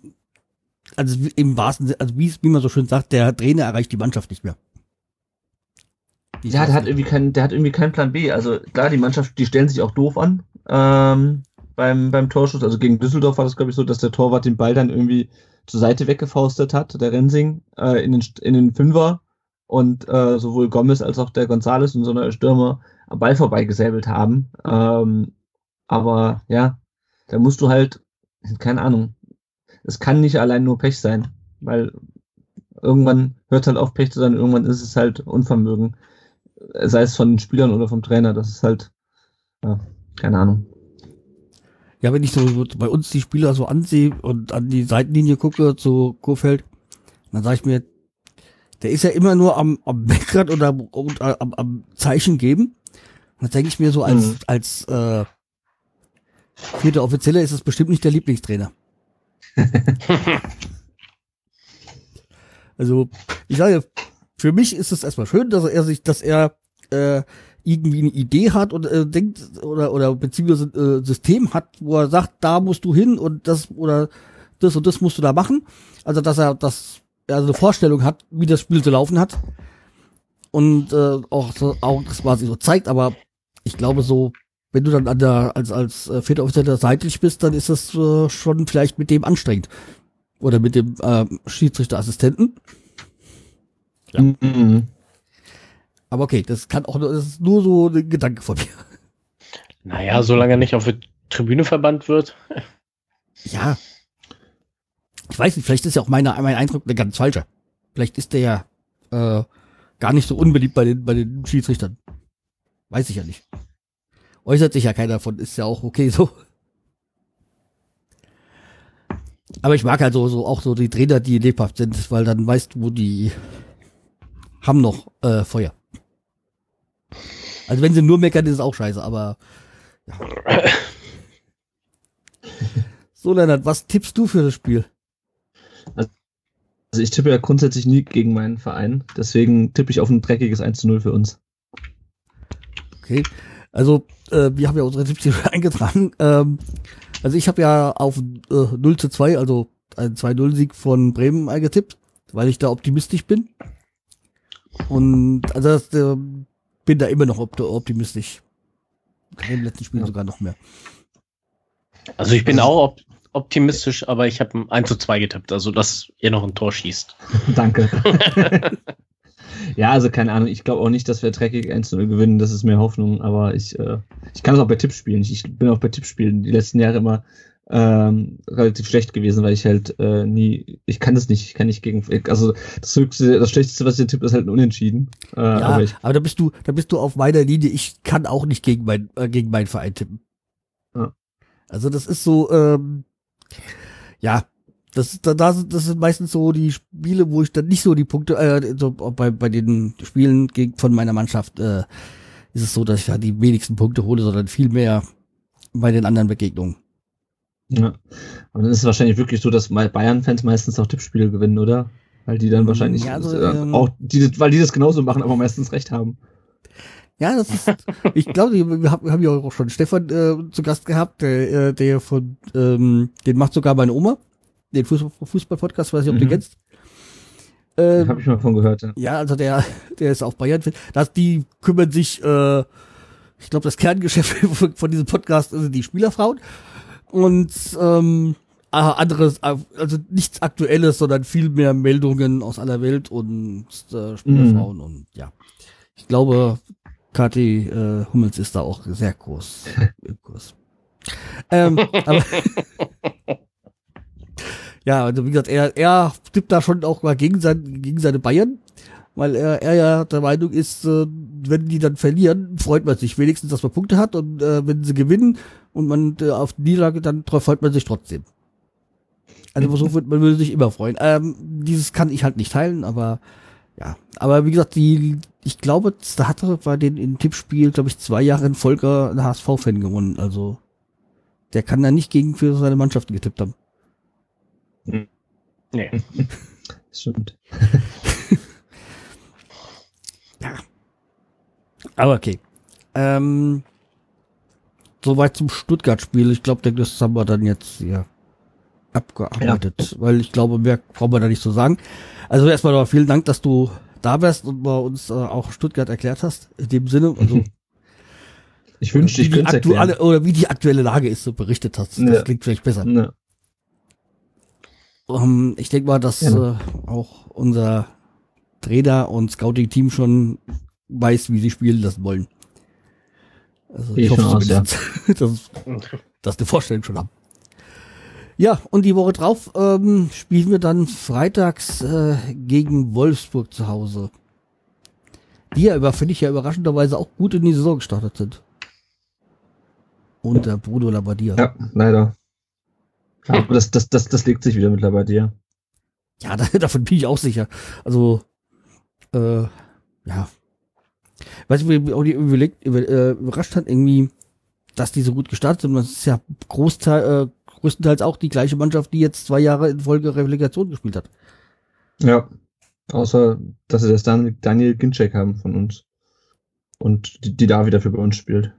also im wahrsten Sinne, also wie man so schön sagt, der Trainer erreicht die Mannschaft nicht mehr. Ja, der hat irgendwie keinen, der hat irgendwie keinen Plan B. Also klar, die Mannschaft, die stellen sich auch doof an ähm, beim, beim Torschuss. Also gegen Düsseldorf war das, glaube ich, so, dass der Torwart den Ball dann irgendwie zur Seite weggefaustet hat, der Rensing, äh, in, den, in den Fünfer und äh, sowohl Gomez als auch der Gonzales und so eine Stürmer am Ball vorbeigesäbelt haben. Ähm, aber ja, da musst du halt, keine Ahnung, es kann nicht allein nur Pech sein, weil irgendwann hört halt auf Pech zu sein, irgendwann ist es halt Unvermögen sei es von den Spielern oder vom Trainer, das ist halt, ja, keine Ahnung. Ja, wenn ich so, bei uns die Spieler so ansehe und an die Seitenlinie gucke zu Kofeld, dann sage ich mir, der ist ja immer nur am, am Meckern oder am, und, äh, am, am Zeichen geben. Und dann denke ich mir so, als, Mhm. als äh, vierter Offizieller ist es bestimmt nicht der Lieblingstrainer. Also, ich sage, für mich ist es erstmal schön, dass er sich, dass er äh, irgendwie eine Idee hat und äh, denkt oder oder beziehungsweise äh, System hat, wo er sagt, da musst du hin und das oder das und das musst du da machen. Also dass er das also eine Vorstellung hat, wie das Spiel zu laufen hat und äh, auch so, auch das quasi so zeigt. Aber ich glaube so, wenn du dann an der als als äh, vierter Offizier seitlich bist, dann ist das äh, schon vielleicht mit dem anstrengend oder mit dem äh, Schiedsrichterassistenten. Ja. Mhm. Aber okay, das kann auch nur, das ist nur so ein Gedanke von mir. Naja, solange er nicht auf die Tribüne verbannt wird. Ja. Ich weiß nicht, vielleicht ist ja auch meine, mein Eindruck eine ganz falscher. Vielleicht ist der ja äh, gar nicht so unbeliebt bei den, bei den Schiedsrichtern. Weiß ich ja nicht. Äußert sich ja keiner davon, ist ja auch okay so. Aber ich mag halt so, so auch so die Trainer, die lebhaft sind, weil dann weißt du, wo die haben noch äh, Feuer. Also wenn sie nur meckern, ist es auch scheiße, aber ja. So, Lennart, was tippst du für das Spiel? Also ich tippe ja grundsätzlich nie gegen meinen Verein, deswegen tippe ich auf ein dreckiges 1 zu 0 für uns. Okay. Also, äh, wir haben ja unsere Tipps hier schon eingetragen. Ähm, also ich habe ja auf äh, 0 zu 2, also einen 2-0-Sieg von Bremen eingetippt, weil ich da optimistisch bin. Und also das, äh, bin da immer noch opt optimistisch. Im letzten Spiel Ja. sogar noch mehr. Also ich bin auch op optimistisch, aber ich habe ein 1 zu 2 getippt, also dass ihr noch ein Tor schießt. Danke. ja, also keine Ahnung, ich glaube auch nicht, dass wir dreckig 1 zu 0 gewinnen, das ist mehr Hoffnung, aber ich, äh, ich kann es auch bei Tippspielen. Ich, ich bin auch bei Tippspielen die letzten Jahre immer ähm, relativ schlecht gewesen, weil ich halt äh, nie, ich kann das nicht, ich kann nicht gegen, also das höchste, das schlechteste, was ich tippe, ist halt ein Unentschieden. Äh, Ja, aber ich, aber da bist du, da bist du auf meiner Linie. Ich kann auch nicht gegen mein, äh, gegen meinen Verein tippen. Ja. Also das ist so, ähm, ja, das, ist- da, da sind- das sind meistens so die Spiele, wo ich dann nicht so die Punkte, äh, so bei, bei den Spielen gegen, von meiner Mannschaft, äh, ist es so, dass ich da die wenigsten Punkte hole, sondern viel mehr bei den anderen Begegnungen. Ja. Aber dann ist es wahrscheinlich wirklich so, dass Bayern-Fans meistens auch Tippspiele gewinnen, oder? Weil die dann wahrscheinlich Ja, also, äh, auch, die, weil die das genauso machen, aber meistens recht haben. Ja, das ist, ich glaube, wir haben, ja auch schon Stefan äh, zu Gast gehabt, der, äh, der von, ähm, den macht sogar meine Oma, den Fußball- Fußball-Podcast, weiß nicht, ob du Mhm. kennst. Da Ähm, habe ich mal von gehört. Ja. ja, also der, der ist auch Bayern-Fan. Das, die kümmern sich, äh, ich glaube, das Kerngeschäft von diesem Podcast sind die Spielerfrauen. Und ähm, ah, anderes, ah, also nichts Aktuelles, sondern viel mehr Meldungen aus aller Welt und äh, Spielerfrauen und ja. Ich glaube, Kathi äh, Hummels ist da auch sehr groß im Kurs. Ähm, aber ja, also wie gesagt, er, er tippt da schon auch mal gegen, sein, gegen seine Bayern, weil er, er ja der Meinung ist, äh, wenn die dann verlieren, freut man sich wenigstens, dass man Punkte hat und äh, wenn sie gewinnen und man äh, auf die Niederlage, dann freut man sich trotzdem. Also so wird, man würde sich immer freuen. Ähm, dieses kann ich halt nicht teilen, aber ja. Aber wie gesagt, die, ich glaube, da hatte bei den im Tippspiel, glaube ich, zwei Jahre in Folge ein HSV-Fan gewonnen. Also der kann da nicht gegen für seine Mannschaften getippt haben. Nee. Das stimmt. Aber okay. Ähm, soweit zum Stuttgart-Spiel. Ich glaube, das haben wir dann jetzt hier abgearbeitet, weil ich glaube, mehr brauchen wir da nicht zu sagen. Also erstmal noch vielen Dank, dass du da wärst und bei uns äh, auch Stuttgart erklärt hast. In dem Sinne, also Ich wünschte, ich könnte aktuelle erklären. oder wie die aktuelle Lage ist, so berichtet hast. Das Ja. klingt vielleicht besser. Ja. Ähm, ich denke mal, dass Ja. äh, auch unser Trainer und Scouting-Team schon weiß, wie sie spielen lassen wollen. Also ich ich hoffe aus, ja. dass, dass die Vorstellung schon haben. Ja, und die Woche drauf ähm, spielen wir dann freitags äh, gegen Wolfsburg zu Hause. Die ja, über, finde ich ja überraschenderweise auch gut in die Saison gestartet sind. Und der Bruno Labbadia. ja, leider. Aber das, das, das, das legt sich wieder mittlerweile dir. Ja, da, davon bin ich auch sicher. Also, äh, ja. Weißt du, wie auch die überlegt, über, äh, überrascht hat, irgendwie, dass die so gut gestartet sind. Das ist ja Großteil, äh, größtenteils auch die gleiche Mannschaft, die jetzt zwei Jahre in Folge Relegation gespielt hat. Ja. Außer, dass sie das dann Daniel Ginczek haben von uns. Und die, die da wieder für bei uns spielt.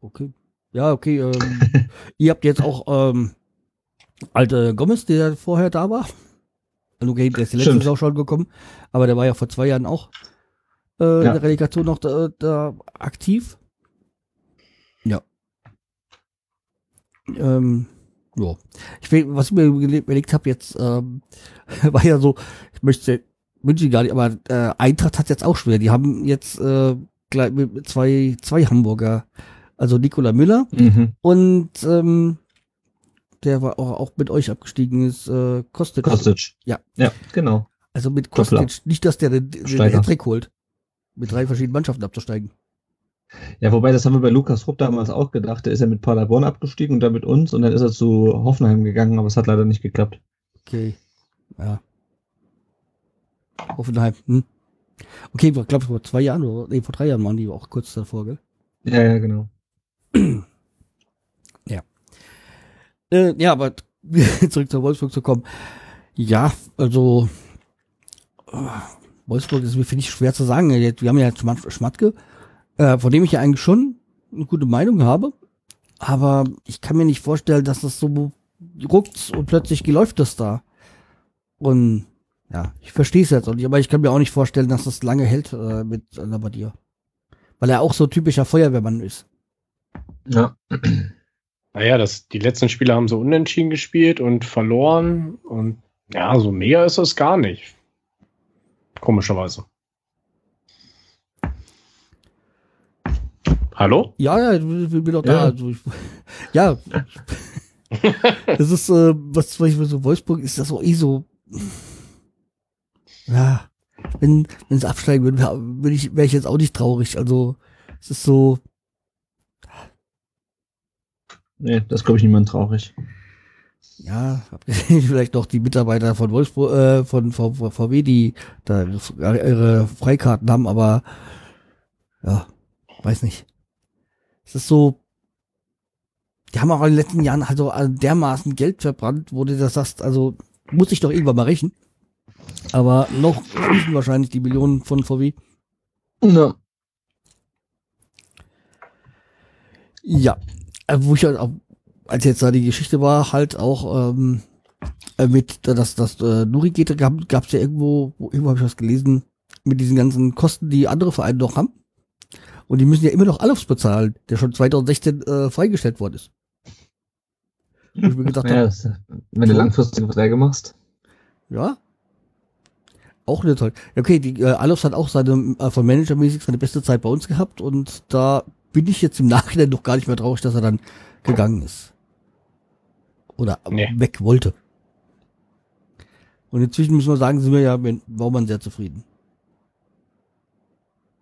Okay. Ja, okay. Ähm, ihr habt jetzt auch ähm, alte Gomez, der vorher da war. Also okay, der ist die letzte Stimmt. Saison schon gekommen, aber der war ja vor zwei Jahren auch äh, in Ja. der Relegation noch da, da aktiv. Ja. Ähm, ja. Ich was ich mir überle- überlegt habe jetzt, ähm, war ja so, ich möchte München gar nicht, aber äh, Eintracht hat jetzt auch schwer. Die haben jetzt äh, gleich mit zwei, zwei Hamburger, also Nikola Müller Mhm. und ähm, der war auch, auch mit euch abgestiegen ist, äh, Kostic. Kostic. Ja. Ja, genau. Also mit Doppler. Kostic, nicht, dass der den, den. Hattrick holt. Mit drei verschiedenen Mannschaften abzusteigen. Ja, wobei, das haben wir bei Lukas Rupp damals auch gedacht. Der ist ja mit Paderborn abgestiegen und dann mit uns und dann ist er zu Hoffenheim gegangen, aber es hat leider nicht geklappt. Okay. Ja. Hoffenheim. Hm. Okay, ich glaube vor zwei Jahren oder nee, vor drei Jahren waren die auch kurz davor, gell? Ja, ja, genau. Äh, ja, aber zurück zur Wolfsburg zu kommen. Ja, also äh, Wolfsburg ist mir finde ich schwer zu sagen. Wir haben ja Schmatke, äh, von dem ich ja eigentlich schon eine gute Meinung habe, aber ich kann mir nicht vorstellen, dass das so ruckt und plötzlich läuft das da. Und ja, ich verstehe es jetzt auch nicht, aber ich kann mir auch nicht vorstellen, dass das lange hält äh, mit Labadier. Weil er auch so typischer Feuerwehrmann ist. Ja. Naja, das, die letzten Spiele haben so unentschieden gespielt und verloren. Und ja, so mega ist es gar nicht. Komischerweise. Hallo? Ja, ja, ich bin doch da. Ja. Also ja. das ist, äh, was, was ich so Wolfsburg ist das auch eh so. Ja. Wenn, wenn es absteigen würde, würde ich, wäre ich jetzt auch nicht traurig. Also, es ist so, Nee, das glaube ich niemand traurig. ja, vielleicht noch die Mitarbeiter von Wolfsburg, äh, von VW, die da ihre, Freikarten haben, aber ja, weiß nicht. Es ist so, die haben auch in den letzten Jahren also dermaßen Geld verbrannt, wo du das sagst, also muss ich doch irgendwann mal rächen. Aber noch fließen wahrscheinlich die Millionen von VW. Ja. Ja, äh, wo ich halt auch, als jetzt da die Geschichte war, halt auch ähm, äh, mit, dass das äh, Nuri geht, gab gab's ja irgendwo, wo irgendwo habe ich was gelesen, mit diesen ganzen Kosten, die andere Vereine noch haben. Und die müssen ja immer noch Alofs bezahlen, der schon 2016 äh, freigestellt worden ist. Wo ich mir gedacht ja habe, wenn du langfristige Verträge machst. ja. Auch nicht toll. Okay, die äh, Alofs hat auch seine, äh, von Managermäßig seine beste Zeit bei uns gehabt und da bin ich jetzt im Nachhinein doch gar nicht mehr traurig, dass er dann gegangen ist. Oder Nee. weg wollte. Und inzwischen müssen wir sagen, sind wir ja mit Baumann sehr zufrieden.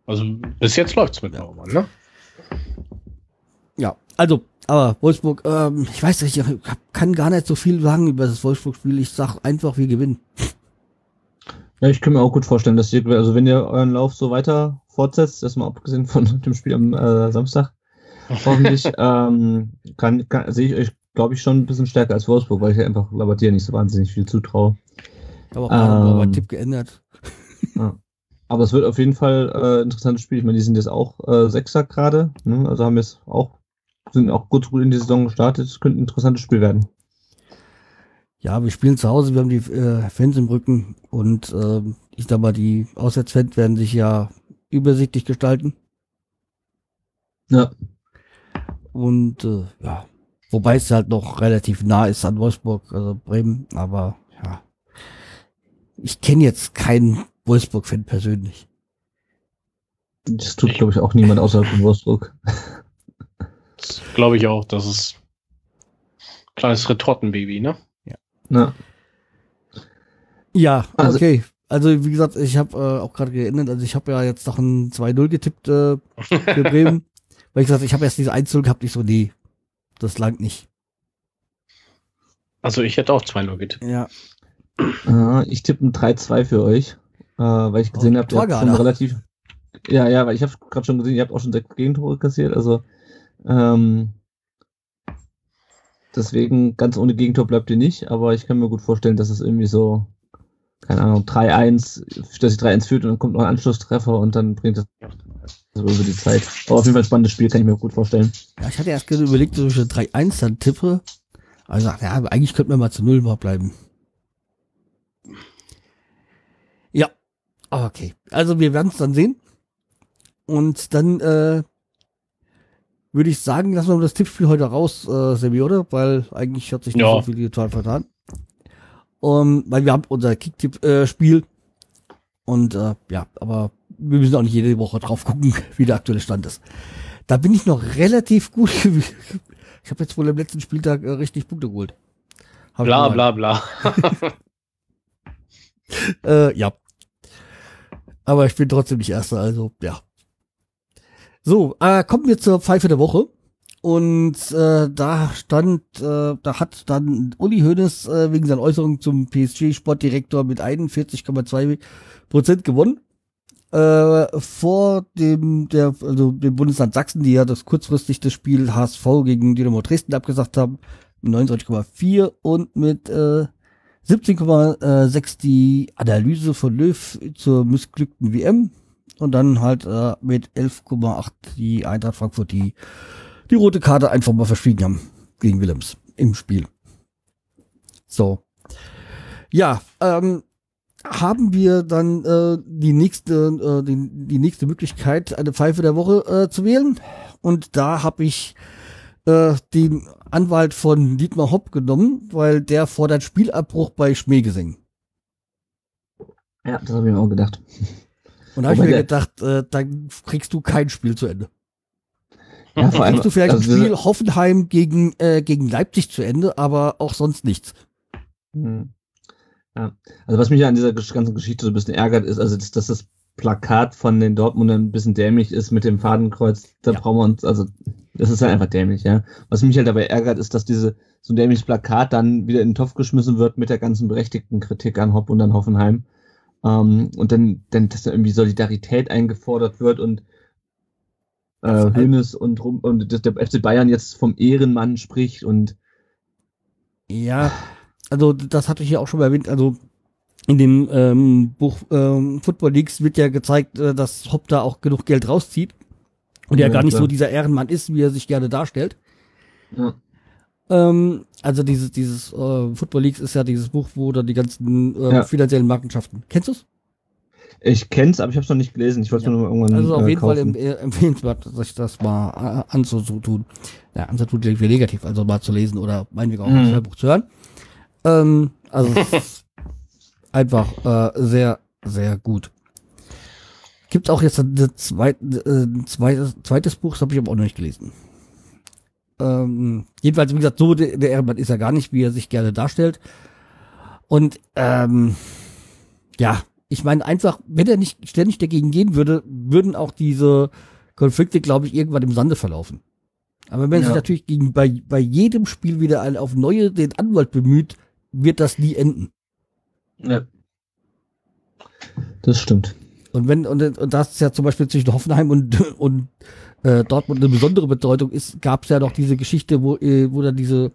Also bis jetzt läuft's mit Baumann, ne? Ja, also, aber Wolfsburg, ähm, ich weiß nicht, ich hab, kann gar nicht so viel sagen über das Wolfsburg-Spiel. Ich sag einfach, wir gewinnen. Ja, ich kann mir auch gut vorstellen, dass ihr, also wenn ihr euren Lauf so weiter fortsetzt, erstmal abgesehen von dem Spiel am äh, Samstag, hoffentlich, ähm, kann, kann, sehe ich euch, glaube ich, schon ein bisschen stärker als Wolfsburg, weil ich ja einfach Labadier nicht so wahnsinnig viel zutraue. Habe auch Ähm. meinen Tipp geändert. Aber es wird auf jeden Fall äh, interessantes Spiel. Ich meine, die sind jetzt auch äh, Sechser gerade, ne? also haben jetzt auch, sind auch gut, gut in die Saison gestartet. Es könnte ein interessantes Spiel werden. Ja, wir spielen zu Hause, wir haben die äh, Fans im Rücken und ähm, ich sag mal, die Auswärtsfans werden sich ja übersichtlich gestalten. Ja. Und äh, ja, wobei es halt noch relativ nah ist an Wolfsburg, also Bremen, aber ja. Ich kenne jetzt keinen Wolfsburg-Fan persönlich. Das tut, glaube ich, auch niemand außerhalb von Wolfsburg. Glaube ich auch, das ist kleines Retortenbaby, ne? Ja. Ja, Also- okay. Also wie gesagt, ich habe äh, auch gerade geändert, also ich habe ja jetzt noch ein 2-0 getippt äh, für Bremen. weil ich gesagt, ich habe erst diese 1 gehabt, ich so, nee, das langt nicht. Also ich hätte auch 2-0 getippt. Ja. Äh, ich tippe ein 3-2 für euch, äh, weil ich gesehen Oh, habe, ihr habt schon relativ. Ja, ja, weil ich habe gerade schon gesehen, ihr habt auch schon sechs Gegentore kassiert, also ähm, deswegen ganz ohne Gegentor bleibt ihr nicht, aber ich kann mir gut vorstellen, dass es irgendwie so, keine Ahnung, 3-1, dass ihr 3-1 führt und dann kommt noch ein Anschlusstreffer und dann bringt das so über die Zeit. Aber auf jeden Fall ein spannendes Spiel, kann ich mir gut vorstellen. ja, ich hatte erst gerade überlegt, dass ich schon 3-1 dann tippe. Also ja, eigentlich könnten wir mal zu 0 mal bleiben. Ja, okay. Also wir werden es dann sehen. Und dann äh, würde ich sagen, lassen wir das Tippspiel heute raus, äh, Sebi, oder? Weil eigentlich hat sich nicht Ja. so viel total vertan. Um, weil wir haben unser Kicktipp-Spiel. und äh, ja, aber wir müssen auch nicht jede Woche drauf gucken, wie der aktuelle Stand ist. Da bin ich noch relativ gut. Ich habe jetzt wohl am letzten Spieltag äh, richtig Punkte geholt. Hab Bla bla bla. Äh, ja. Aber ich bin trotzdem nicht Erster, also ja. So, äh, kommen wir zur Pfeife der Woche. Und äh, da stand, äh, da hat dann Uli Hoeneß äh, wegen seiner Äußerung zum PSG-Sportdirektor mit 41,2 Prozent gewonnen. Äh, vor dem, der, also dem Bundesland Sachsen, die ja das kurzfristig das Spiel HSV gegen Dynamo Dresden abgesagt haben, mit 29,4 und mit äh, 17,6 die Analyse von Löw zur missglückten WM und dann halt äh, mit 11,8 die Eintracht Frankfurt, die die rote Karte einfach mal verschwiegen haben gegen Willems im Spiel. So. Ja, ähm, haben wir dann äh, die nächste äh, die, die nächste Möglichkeit eine Pfeife der Woche äh, zu wählen und da habe ich äh, den Anwalt von Dietmar Hopp genommen, weil der fordert Spielabbruch bei Schmähgesängen. Ja, das habe ich mir auch gedacht. Und da habe ich mir gedacht, äh, dann kriegst du kein Spiel zu Ende. Ja, vor allem, du vielleicht also ein Spiel Hoffenheim gegen, äh, gegen Leipzig zu Ende, aber auch sonst nichts. Hm. Ja. Also was mich an dieser ganzen Geschichte so ein bisschen ärgert, ist, also dass, dass das Plakat von den Dortmundern ein bisschen dämlich ist mit dem Fadenkreuz. Da Ja. brauchen wir uns, also das ist halt einfach dämlich, ja. Was mich halt dabei ärgert, ist, dass diese so ein dämliches Plakat dann wieder in den Topf geschmissen wird mit der ganzen berechtigten Kritik an Hopp und an Hoffenheim. Ähm, und dann, dann, dass da irgendwie Solidarität eingefordert wird und äh. Hönes und, Rum- und dass der FC Bayern jetzt vom Ehrenmann spricht und Ja, also das hatte ich ja auch schon mal erwähnt. Also in dem ähm, Buch ähm, Football Leagues wird ja gezeigt, äh, dass Hopp da auch genug Geld rauszieht und ja, Ja, gar nicht klar. so dieser Ehrenmann ist, wie er sich gerne darstellt. ja. Ähm, also dieses dieses äh, Football Leagues ist ja dieses Buch, wo da die ganzen äh, Ja. finanziellen Machenschaften. Kennst du's? Ich kenn's, aber ich habe es noch nicht gelesen. Ich wollte es Ja. nur irgendwann Also auf äh, jeden Fall kaufen. äh, empfehlenswert, sich das mal äh, anzutun. Ja, anzutun klingt wie negativ, also mal zu lesen oder meinetwegen auch Mhm. ein Buch zu hören. Ähm, also es ist einfach äh, sehr, sehr gut. Gibt auch jetzt ein zweit, äh, zweites, zweites Buch, das habe ich aber auch noch nicht gelesen. Ähm, jedenfalls, wie gesagt, so der, der Ehrenmann ist er gar nicht, wie er sich gerne darstellt. Und ähm, ja, ich meine einfach, wenn er nicht ständig dagegen gehen würde, würden auch diese Konflikte, glaube ich, irgendwann im Sande verlaufen. Aber wenn er sich Ja. natürlich gegen, bei, bei jedem Spiel wieder ein- auf neue den Anwalt bemüht, wird das nie enden. Ja. Das stimmt. Und wenn, und, und das ist ja zum Beispiel zwischen Hoffenheim und, und äh, Dortmund eine besondere Bedeutung ist, gab es ja noch diese Geschichte, wo, äh, wo dann diese,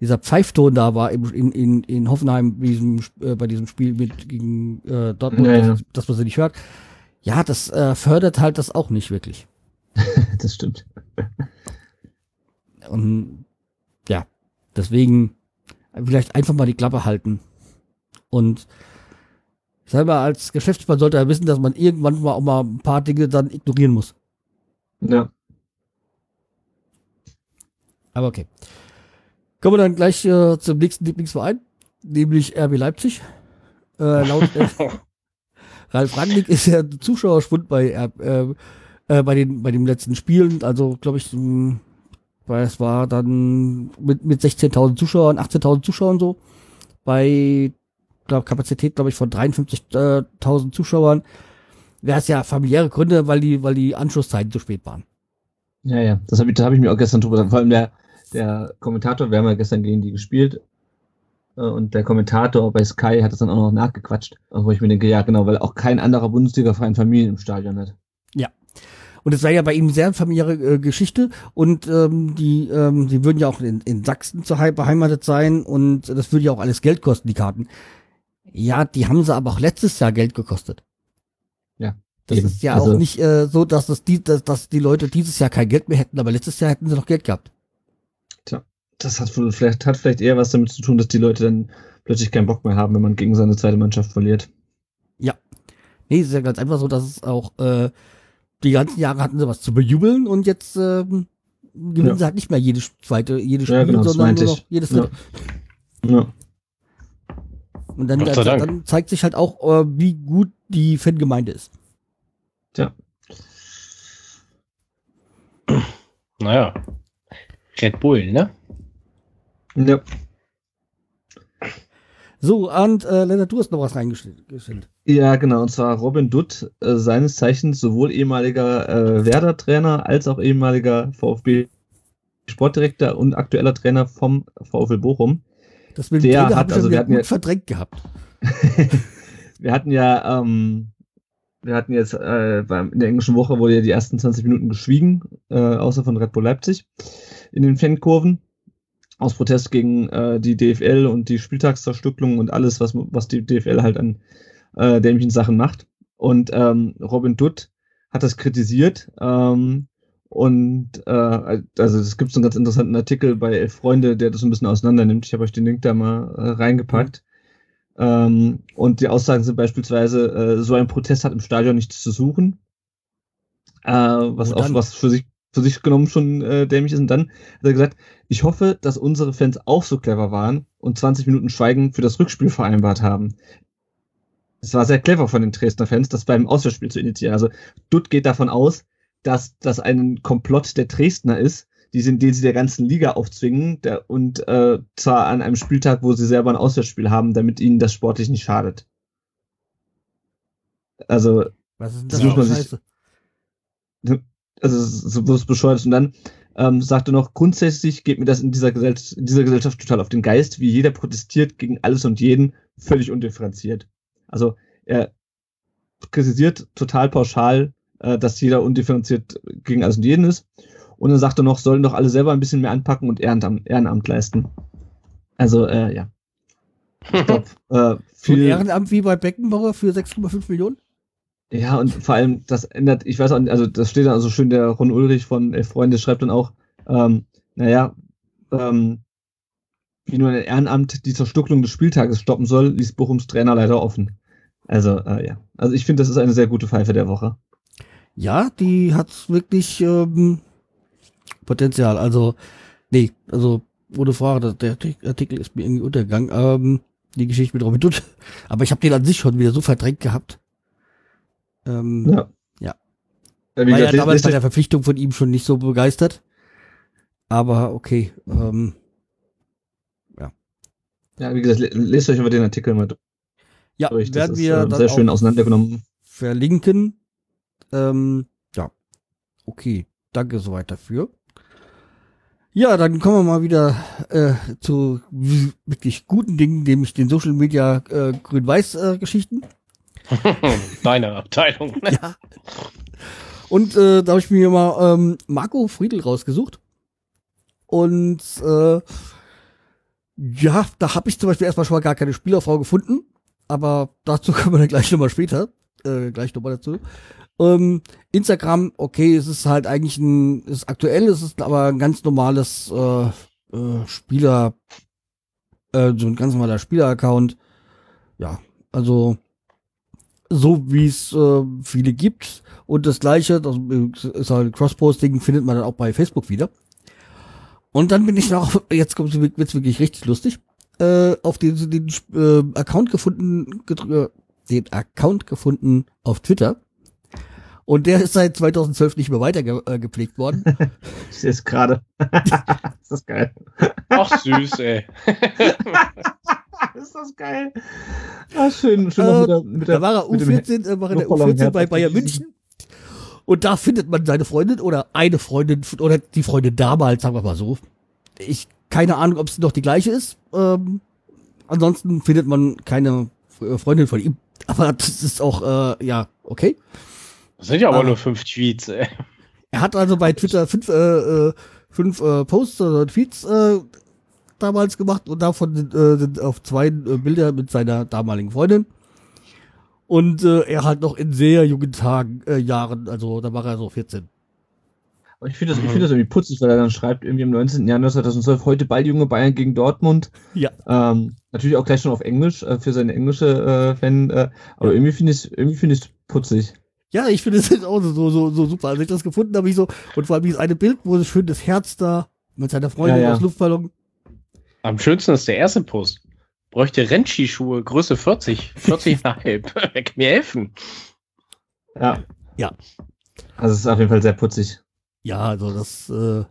dieser Pfeifton da war im, in, in, in Hoffenheim bei diesem, äh, bei diesem Spiel mit gegen äh, Dortmund, Ja, ja. dass, dass man sie nicht hört. Ja, das äh, fördert halt das auch nicht wirklich. Das stimmt. Und ja, deswegen vielleicht einfach mal die Klappe halten. Und selber als Geschäftsmann sollte er wissen, dass man irgendwann mal auch mal ein paar Dinge dann ignorieren muss. Ja. Aber okay. Kommen wir dann gleich äh, zum nächsten Lieblingsverein, nämlich RB Leipzig. Äh, laut äh, Ralf Rangnick ist ja Zuschauerschwund bei, äh, äh, bei, den, bei den letzten Spielen. Also, glaube ich, mh, weil es war dann mit, mit 16.000 Zuschauern, 18.000 Zuschauern so. Bei glaub, Kapazität, glaube ich, von 53.000 Zuschauern. Wäre es ja familiäre Gründe, weil die, weil die Anschlusszeiten zu spät waren. Ja, ja. Das habe ich, da habe ich mir auch gestern drüber gedacht. Vor allem der, der Kommentator, wir haben ja gestern gegen die gespielt. äh, Und der Kommentator bei Sky hat das dann auch noch nachgequatscht. Wo ich mir denke, ja, genau, weil auch kein anderer Bundesliga-Verein Familien im Stadion hat. Und es war ja bei ihm sehr familiäre äh, Geschichte und ähm, die, ähm, die würden ja auch in, in Sachsen zu hei- beheimatet sein und das würde ja auch alles Geld kosten, die Karten. Ja, die haben sie aber auch letztes Jahr Geld gekostet. Das Eben. ist ja Also- auch nicht äh, so, dass, das die, dass, dass die Leute dieses Jahr kein Geld mehr hätten, aber letztes Jahr hätten sie noch Geld gehabt. Das hat wohl- vielleicht, hat vielleicht eher was damit zu tun, dass die Leute dann plötzlich keinen Bock mehr haben, wenn man gegen seine zweite Mannschaft verliert. Nee, es ist ja ganz einfach so, dass es auch äh, die ganzen Jahre hatten sie was zu bejubeln und jetzt ähm, gewinnen Ja. sie halt nicht mehr jedes zweite, jedes Spiel, Ja, genau, sondern nur ich. noch jedes Ja. dritte. Ja. Und dann, Dank. dann zeigt sich halt auch, äh, wie gut die Fangemeinde ist. Tja. Naja. Red Bull, ne? Ja. So, und äh, Lennart, du hast noch was reingestellt. Ja, genau. Und zwar Robin Dutt, äh, seines Zeichens sowohl ehemaliger äh, Werder-Trainer als auch ehemaliger VfB Sportdirektor und aktueller Trainer vom VfL Bochum. Das dem der Trainer hat, also wir hatten gut ja, verdrängt gehabt. wir hatten ja, ähm, wir hatten jetzt äh, in der englischen Woche wurde ja die ersten 20 Minuten geschwiegen, äh, außer von Red Bull Leipzig in den Fankurven aus Protest gegen äh, die DFL und die Spieltagszerstückelung und alles, was, was die DFL halt an äh, dämlichen Sachen macht. Und ähm, Robin Dutt hat das kritisiert. Ähm, und äh, also es gibt so einen ganz interessanten Artikel bei Elf Freunde, der das ein bisschen auseinander nimmt. Ich habe euch den Link da mal äh, reingepackt. Ähm, und die Aussagen sind beispielsweise, äh, so ein Protest hat im Stadion nichts zu suchen. Äh, was auch was für sich für sich genommen schon äh, dämlich ist. Und dann hat er gesagt, ich hoffe, dass unsere Fans auch so clever waren und 20 Minuten Schweigen für das Rückspiel vereinbart haben. Es war sehr clever von den Dresdner Fans, das beim Auswärtsspiel zu initiieren. Also Dutt geht davon aus, dass das ein Komplott der Dresdner ist, die sind, den sie der ganzen Liga aufzwingen der, und äh, zwar an einem Spieltag, wo sie selber ein Auswärtsspiel haben, damit ihnen das sportlich nicht schadet. Also Was ist denn Das das muss man sich- Scheiße? Also so bloß bescheuert ist. Und dann ähm, sagte noch, grundsätzlich geht mir das in dieser, Gesell in dieser Gesellschaft total auf den Geist, wie jeder protestiert gegen alles und jeden, völlig undifferenziert. Also er kritisiert total pauschal, äh, dass jeder undifferenziert gegen alles und jeden ist. Und dann sagt er noch, sollen doch alle selber ein bisschen mehr anpacken und Ehrenamt, Ehrenamt leisten. Also, äh, ja. Ich glaub, äh, So ein viel, Ehrenamt wie bei Beckenbauer für 6,5 Millionen? Ja, und vor allem, das ändert, ich weiß auch also das steht dann also schön, der Ron Ulrich von Elf Freunde schreibt dann auch, ähm, naja, ähm, wie nur ein Ehrenamt die Zerstückelung des Spieltages stoppen soll, ließ Bochums Trainer leider offen. Also, äh, ja. Also ich finde, das ist eine sehr gute Pfeife der Woche. Ja, die hat wirklich ähm, Potenzial. Also, nee, also ohne Frage, der Artikel ist mir irgendwie untergegangen. Ähm, die Geschichte mit Robin Dutt. Aber ich habe den an sich schon wieder so verdrängt gehabt. Ähm, Ja. Ja. ja war ja damals bei der Verpflichtung von ihm schon nicht so begeistert. Aber okay. Ähm, ja, wie gesagt, le- lest euch aber den Artikel mal ja, durch. Das werden ist wir äh, sehr schön auseinandergenommen. verlinken. Ähm, ja, okay. Danke soweit dafür. Ja, dann kommen wir mal wieder äh, zu wirklich guten Dingen, nämlich den Social Media äh, Grün-Weiß-Geschichten. Deine Abteilung. ja. Und äh, da habe ich mir mal ähm, Marco Friedl rausgesucht. Und äh, ja, da habe ich zum Beispiel erstmal schon mal gar keine Spielerfrau gefunden. Aber dazu kommen wir dann gleich nochmal später. Äh, gleich nochmal dazu. Ähm, Instagram, okay, es ist halt eigentlich ein, ist aktuell, es ist aber ein ganz normales äh, äh, Spieler, äh, so ein ganz normaler Spieler-Account. Ja, also so wie es äh, viele gibt. Und das gleiche, das ist halt Crossposting, findet man dann auch bei Facebook wieder. Und dann bin ich noch, jetzt kommt es wird's wirklich richtig lustig, äh, auf den, den äh, Account gefunden, äh, den Account gefunden auf Twitter. Und der ist seit 2012 nicht mehr weiter ge äh, gepflegt worden. Ich sehe es gerade. ist das geil. Ach süß, ey. ist das geil. Ah, schön. schön Äh, noch mit der, mit der, da war er mit dem U14, äh, war er der Luftballon U14 bei Bayern. München. Und da findet man seine Freundin oder eine Freundin oder die Freundin damals, sagen wir mal so. Ich keine Ahnung, ob es noch die gleiche ist. Ähm, ansonsten findet man keine äh, Freundin von ihm. Aber das ist auch, äh, ja, okay. Das sind ja aber Ah. nur fünf Tweets, ey. Er hat also bei Twitter fünf, äh, äh, fünf äh, Posts oder Tweets äh, damals gemacht und davon sind, äh, sind auf zwei äh, Bilder mit seiner damaligen Freundin. Und äh, er halt noch in sehr jungen Tagen, äh, Jahren, also da war er so 14. Aber ich finde das, ich finde das irgendwie putzig, weil er dann schreibt, irgendwie am 19. Januar 2012, heute bald junge Bayern gegen Dortmund. Ja. Ähm, natürlich auch gleich schon auf Englisch, äh, für seine englische äh, Fan, äh, aber irgendwie finde ich irgendwie finde ich putzig. Ja, ich finde es auch so, so, so, super. Als ich das gefunden habe, ich so, und vor allem dieses eine Bild, wo so schön das Herz da mit seiner Freundin Ja, ja. aus Luftballon. Am schönsten ist der erste Post. Bräuchte Rennskischuhe, Größe 40, 40,5. Wer kann mir helfen? Ja. Ja. Also es ist auf jeden Fall sehr putzig. Ja, also das, äh,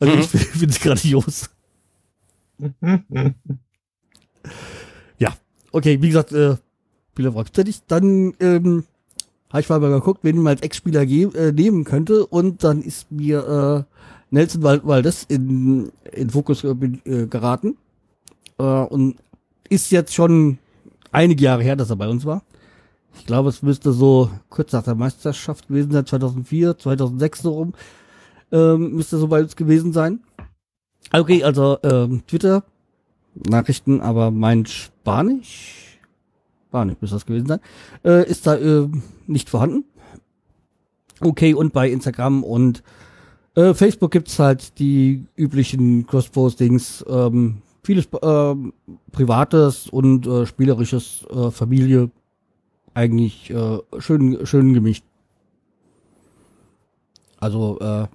also Mhm. ich finde es grandios. Okay, wie gesagt, äh, Spieler war nicht. Dann ähm, habe ich mal geguckt, wen man als Ex-Spieler äh, nehmen könnte und dann ist mir äh, Nelson Valdez in, in Fokus äh, geraten äh, und ist jetzt schon einige Jahre her, dass er bei uns war. Ich glaube, es müsste so kurz nach der Meisterschaft gewesen sein, 2004, 2006 so rum, ähm, müsste so bei uns gewesen sein. Okay, also ähm, Twitter, Nachrichten, aber mein Spanisch, Spanisch müsste das gewesen sein, äh, ist da äh, nicht vorhanden. Okay, und bei Instagram und äh, Facebook gibt's halt die üblichen Cross-Postings, ähm, vieles äh, Privates und äh, Spielerisches, äh, Familie, eigentlich äh, schön, schön gemischt. Also äh,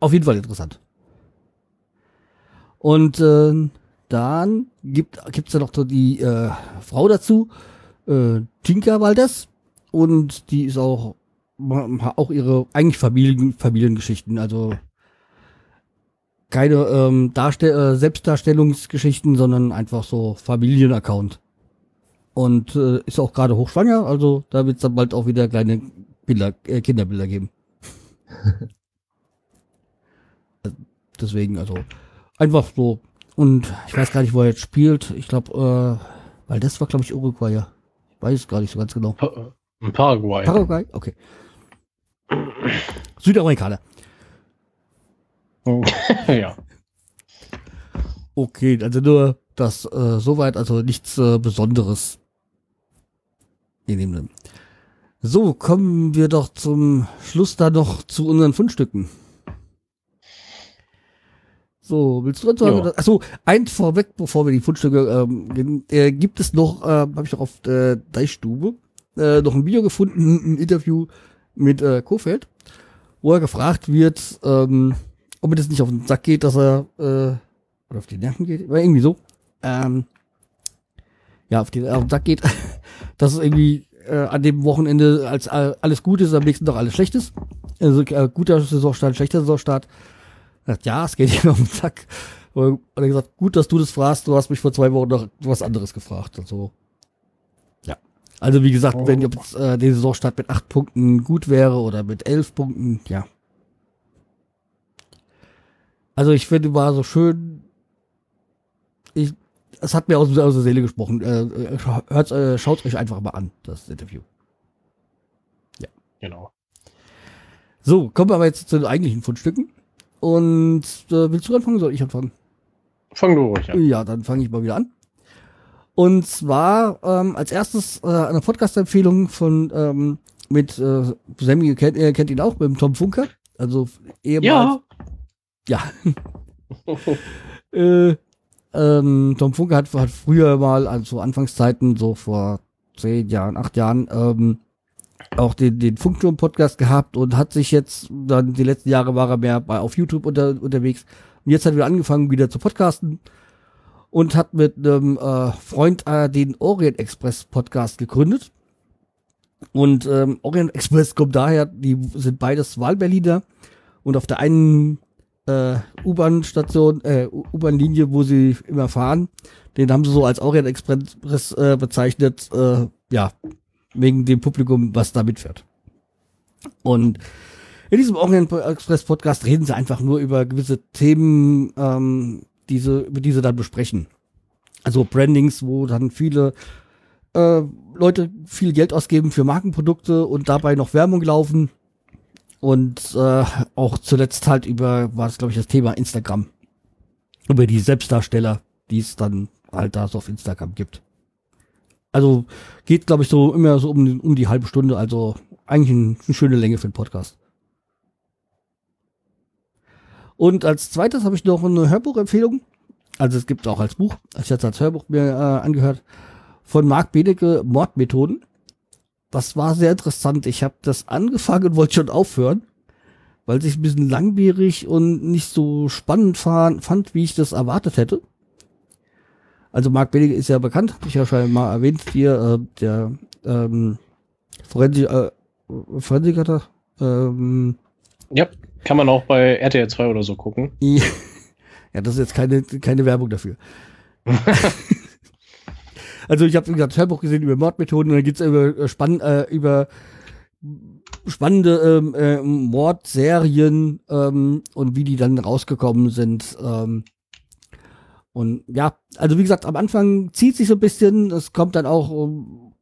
auf jeden Fall interessant. Und dann gibt gibt's ja noch so die Frau dazu, Tinka Valdez. Und die ist auch auch ihre eigentlich Familien, Familiengeschichten. Also keine ähm, Darstell äh, Selbstdarstellungsgeschichten, sondern einfach so Familienaccount. Und äh, ist auch gerade hochschwanger, also da wird es dann bald auch wieder kleine Bilder, äh, Kinderbilder geben. Deswegen, also einfach so. Und ich weiß gar nicht, wo er jetzt spielt. Ich glaube, äh, weil das war, glaube ich, Uruguay. Ja. Ich weiß es gar nicht so ganz genau. Pa Paraguay. Paraguay, okay. Südamerikaner. ja. Okay, also nur das äh, soweit, also nichts äh, Besonderes. In dem Sinne. So, kommen wir doch zum Schluss da noch zu unseren Fundstücken. So, willst du dazu sagen? Achso, eins vorweg, bevor wir die Fundstücke ähm, gehen, äh, gibt es noch, äh, habe ich auch auf der Deichstube, äh, noch ein Video gefunden, ein Interview mit äh, Kofeld, wo er gefragt wird, ähm, ob mir das nicht auf den Sack geht, dass er, äh, oder auf die Nerven geht, oder irgendwie so, ähm, ja, auf, die, auf den Sack geht, dass es irgendwie äh, an dem Wochenende als äh, alles gut ist, am nächsten Tag alles schlecht ist. Also äh, guter Saisonstart, schlechter Saisonstart. Sagt, ja, es geht ihm auf den Sack. Und er hat gesagt, gut, dass du das fragst, du hast mich vor zwei Wochen noch was anderes gefragt. Also, ja. Also wie gesagt, oh. wenn jetzt äh, der Saisonstart mit acht Punkten gut wäre oder mit elf Punkten, ja, also ich finde, war so schön. Ich, es hat mir aus, aus der Seele gesprochen. Äh, hört, äh, schaut euch einfach mal an, das Interview. Ja. Genau. So, kommen wir aber jetzt zu den eigentlichen Fundstücken. Und äh, willst du anfangen? Soll ich anfangen? Fang du ruhig an. Ja, dann fange ich mal wieder an. Und zwar ähm, als erstes äh, eine Podcast-Empfehlung von ähm, mit äh, Sammy kennt, ihr kennt ihn auch, mit dem Tom Funker. Also ehemals, ja. Ja. äh, ähm, Tom Funke hat, hat früher mal, also Anfangszeiten, so vor zehn Jahren, acht Jahren, ähm, auch den, den Funkturm-Podcast gehabt und hat sich jetzt, dann die letzten Jahre war er mehr bei, auf YouTube unter, unterwegs. Und jetzt hat er wieder angefangen, wieder zu podcasten und hat mit einem äh, Freund äh, den Orient Express Podcast gegründet. Und ähm, Orient Express kommt daher, die sind beides Wahlberliner und auf der einen äh, U-Bahn-Station, äh, U-Bahn-Linie, wo sie immer fahren. Den haben sie so als Orient Express äh, bezeichnet, äh, ja, wegen dem Publikum, was da mitfährt. Und in diesem Orient Express Podcast reden sie einfach nur über gewisse Themen, ähm, diese, diese dann besprechen. Also Brandings, wo dann viele äh, Leute viel Geld ausgeben für Markenprodukte und dabei noch Werbung laufen und äh, auch zuletzt halt über, war es glaube ich das Thema Instagram. Über die Selbstdarsteller, die es dann halt da so auf Instagram gibt. Also geht glaube ich so immer so um, um die halbe Stunde, also eigentlich ein, eine schöne Länge für den Podcast. Und als zweites habe ich noch eine Hörbuchempfehlung. Also es gibt auch als Buch, ich jetzt als Hörbuch mir äh, angehört, von Marc Benecke Mordmethoden das war sehr interessant. Ich habe das angefangen und wollte schon aufhören, weil sich ein bisschen langwierig und nicht so spannend fand, wie ich das erwartet hätte. Also Marc Benige ist ja bekannt, habe ich ja schon mal erwähnt, hier äh, der ähm, Forensik, äh, Forensiker. Ähm, ja, kann man auch bei RTL 2 oder so gucken. ja, das ist jetzt keine, keine Werbung dafür. Also ich habe wie gesagt Hörbuch gesehen über Mordmethoden und dann geht's über äh, spannend äh, über spannende ähm, äh, Mordserien ähm, und wie die dann rausgekommen sind. Ähm, und ja, also wie gesagt, am Anfang zieht sich so ein bisschen, es kommt dann auch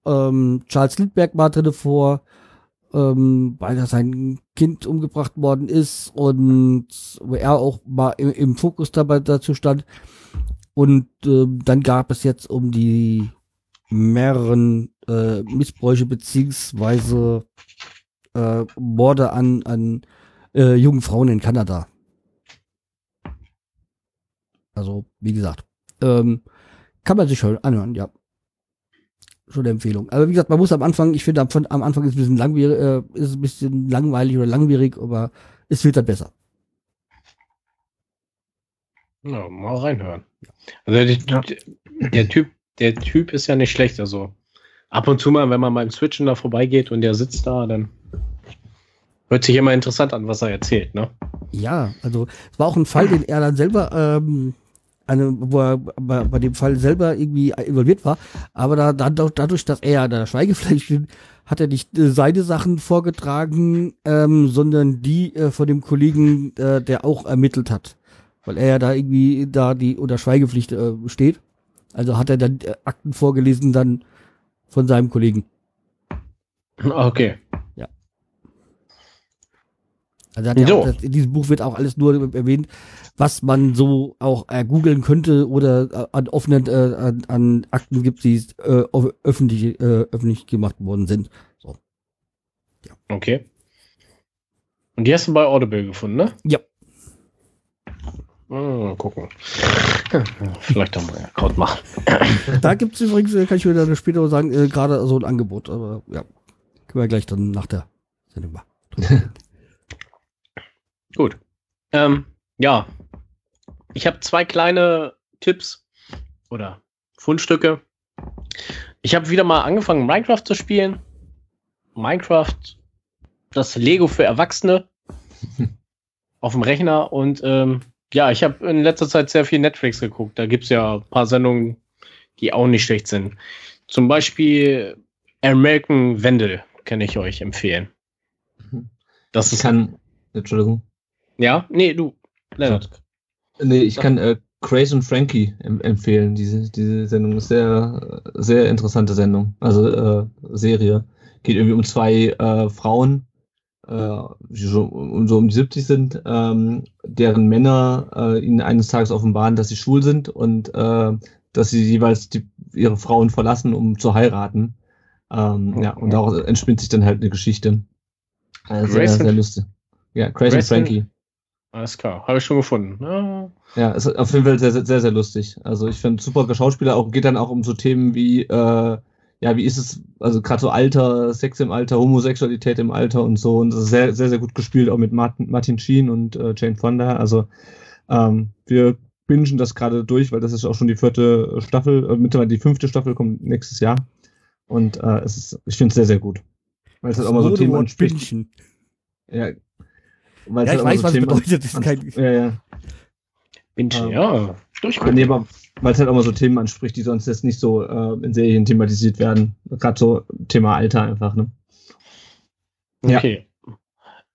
ähm, Charles Lindbergh mal drinne vor, ähm, weil er sein Kind umgebracht worden ist und er auch mal im, im Fokus dabei dazu stand. Und äh, dann gab es jetzt um die mehreren äh, Missbräuche beziehungsweise äh, Morde an, an äh, jungen Frauen in Kanada. Also, wie gesagt, ähm, kann man sich schon anhören, ja. Schon eine Empfehlung. Aber wie gesagt, man muss am Anfang, ich finde, am, am Anfang ist es ein bisschen langwierig, äh, ist ein bisschen langweilig oder langwierig, aber es wird dann besser. Ja, mal reinhören. Also der, ja. der, Typ, der Typ ist ja nicht schlecht. Also ab und zu mal, wenn man beim Switchen da vorbeigeht und der sitzt da, dann hört sich immer interessant an, was er erzählt, ne? Ja, also es war auch ein Fall, den er dann selber, ähm, eine, wo er bei, bei, dem Fall selber irgendwie involviert war, aber da, dann dadurch, dass er da Schweigepflicht hat er nicht äh, seine Sachen vorgetragen, ähm, sondern die äh, von dem Kollegen, äh, der auch ermittelt hat weil er ja da irgendwie da die unter Schweigepflicht äh, steht. Also hat er dann äh, Akten vorgelesen dann von seinem Kollegen. Okay. Also hat so. das, in diesem Buch wird auch alles nur erwähnt, was man so auch äh, googeln könnte oder äh, an offenen äh, an, an, Akten gibt, die äh, öffentlich, äh, öffentlich gemacht worden sind. So. Ja. Okay. Und die hast du bei Audible gefunden, ne? Ja. Mal gucken. Vielleicht auch mal Account machen. Da gibt es übrigens, äh, kann ich wieder später sagen, gerade so ein Angebot. Aber ja, können wir gleich dann nach der Sendung machen. Gut. Ähm, ja. Ich habe zwei kleine Tipps oder Fundstücke. Ich habe wieder mal angefangen, Minecraft zu spielen. Minecraft, das Lego für Erwachsene auf dem Rechner und ähm, ja, ich habe in letzter Zeit sehr viel Netflix geguckt. Da gibt es ja ein paar Sendungen, die auch nicht schlecht sind. Zum Beispiel American Wendell kann ich euch empfehlen. Das ich kann, Entschuldigung. Ja, nee, du, Leonard. Nee, ich kann äh, Crazy und Frankie empfehlen. Diese, diese Sendung ist sehr, sehr interessante Sendung. Also äh, Serie. Geht irgendwie um zwei äh, Frauen, äh, so, so um die 70 sind, ähm, deren Männer äh, ihnen eines Tages offenbaren, dass sie schwul sind und äh, dass sie jeweils die, ihre Frauen verlassen, um zu heiraten. Ähm, ja, und daraus entspinnt sich dann halt eine Geschichte. Also sehr, sehr lustig. Ja, Crazy Frankie. Alles klar, habe ich schon gefunden. Ja, ja ist auf jeden Fall sehr, sehr, sehr, sehr lustig. Also ich finde super Schauspieler, auch geht dann auch um so Themen wie äh, ja, wie ist es, also gerade so Alter, Sex im Alter, Homosexualität im Alter und so. Und das ist sehr, sehr, sehr gut gespielt, auch mit Martin, Martin Sheen und äh, Jane Fonda. Also ähm, wir bingen das gerade durch, weil das ist auch schon die vierte Staffel, äh, mittlerweile die fünfte Staffel kommt nächstes Jahr. Und äh, es ist, ich finde es sehr, sehr gut. Weil es halt auch mal so Themen anspricht. Ja, ja, halt ich weiß, so was Themen bedeutet. Das ist kein ja, ja. Bingen, ähm, ja. Durchgucken. Nee, weil es halt auch mal so Themen anspricht, die sonst jetzt nicht so äh, in Serien thematisiert werden. Gerade so Thema Alter einfach, ne? Okay. Ja.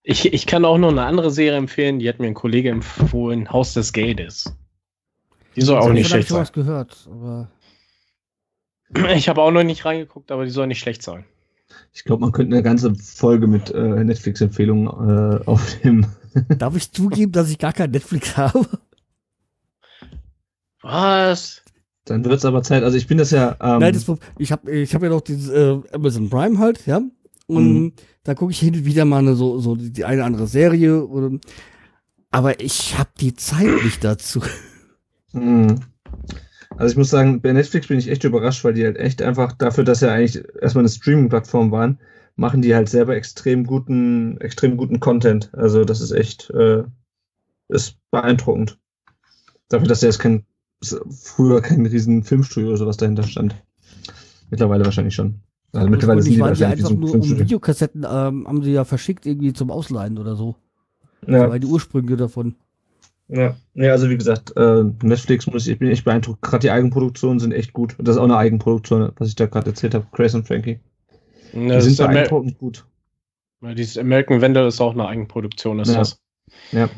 Ich, ich kann auch noch eine andere Serie empfehlen, die hat mir ein Kollege empfohlen, Haus des Geldes. Die soll auch nicht schlecht sein. Ich gehört, aber ich habe auch noch nicht reingeguckt, aber die soll nicht schlecht sein. Ich glaube, man könnte eine ganze Folge mit äh, Netflix-Empfehlungen äh, aufnehmen. Darf ich zugeben, dass ich gar kein Netflix habe? Was? Dann wird es aber Zeit. Also ich bin das ja. Ähm Nein, das, ich habe ich hab ja noch dieses äh, Amazon Prime halt, ja. Und mhm. da gucke ich hin und wieder mal eine, so, so die, die eine andere Serie. Oder, aber ich habe die Zeit nicht dazu. Mhm. Also ich muss sagen, bei Netflix bin ich echt überrascht, weil die halt echt einfach dafür, dass ja eigentlich erstmal eine Streaming-Plattform waren, machen die halt selber extrem guten, extrem guten Content. Also das ist echt, äh, ist beeindruckend. Dafür, dass ja jetzt kein früher kein riesen Filmstudio oder sowas dahinter stand. Mittlerweile wahrscheinlich schon. Also mittlerweile sind die wahrscheinlich einfach nur um Videokassetten ähm, haben sie ja verschickt irgendwie zum Ausleihen oder so. Ja. Weil die Ursprünge davon. Ja, ja also wie gesagt, äh, Netflix muss ich, ich bin echt beeindruckt. Gerade die Eigenproduktionen sind echt gut. Und das ist auch eine Eigenproduktion, was ich da gerade erzählt habe. Grace und Frankie. Ja, die sind beeindruckend gut. Ja, dieses American Vandal ist auch eine Eigenproduktion, ist Ja. das. Ja.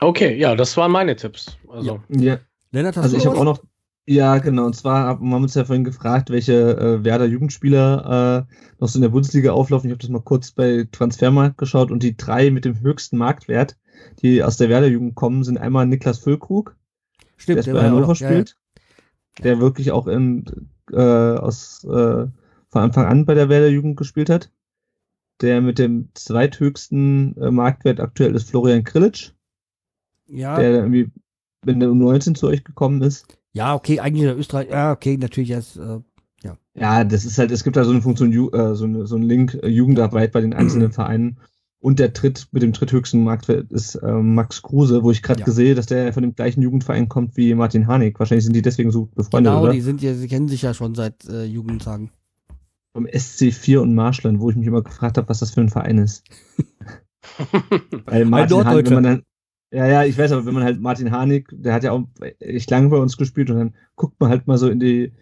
Okay, ja, das waren meine Tipps. Also, ja. Lennart, hast Also du ich habe auch noch, ja genau, und zwar haben wir uns ja vorhin gefragt, welche äh, Werder Jugendspieler äh, noch so in der Bundesliga auflaufen. Ich habe das mal kurz bei Transfermarkt geschaut und die drei mit dem höchsten Marktwert, die aus der Werder Jugend kommen, sind einmal Niklas Füllkrug, der Stimmt, jetzt der bei Hannover noch, ja, ja. spielt, der wirklich auch in, äh, aus, äh, von Anfang an bei der Werder Jugend gespielt hat. Der mit dem zweithöchsten äh, Marktwert aktuell ist Florian Krilic, Ja, der irgendwie in der U19 zu euch gekommen ist. Ja, okay, eigentlich der Österreich. Ja, okay, natürlich erst. Äh, Ja, das ist halt, es gibt da so eine Funktion, äh, so, eine, so einen Link äh, Jugendarbeit bei den einzelnen Vereinen. Und der Dritt, mit dem dritthöchsten Marktwert ist äh, Max Kruse, wo ich gerade Ja. gesehen, dass der von dem gleichen Jugendverein kommt wie Martin Harnik. Wahrscheinlich sind die deswegen so befreundet, genau, oder? die sind ja, sie kennen sich ja schon seit äh, Jugendtagen. Vom SC4 und Marschland, wo ich mich immer gefragt habe, was das für ein Verein ist. Weil Martin Harnik, wenn man dann, ja, ja, ich weiß, aber wenn man halt Martin Harnik, der hat ja auch echt lange bei uns gespielt und dann guckt man halt mal so in die,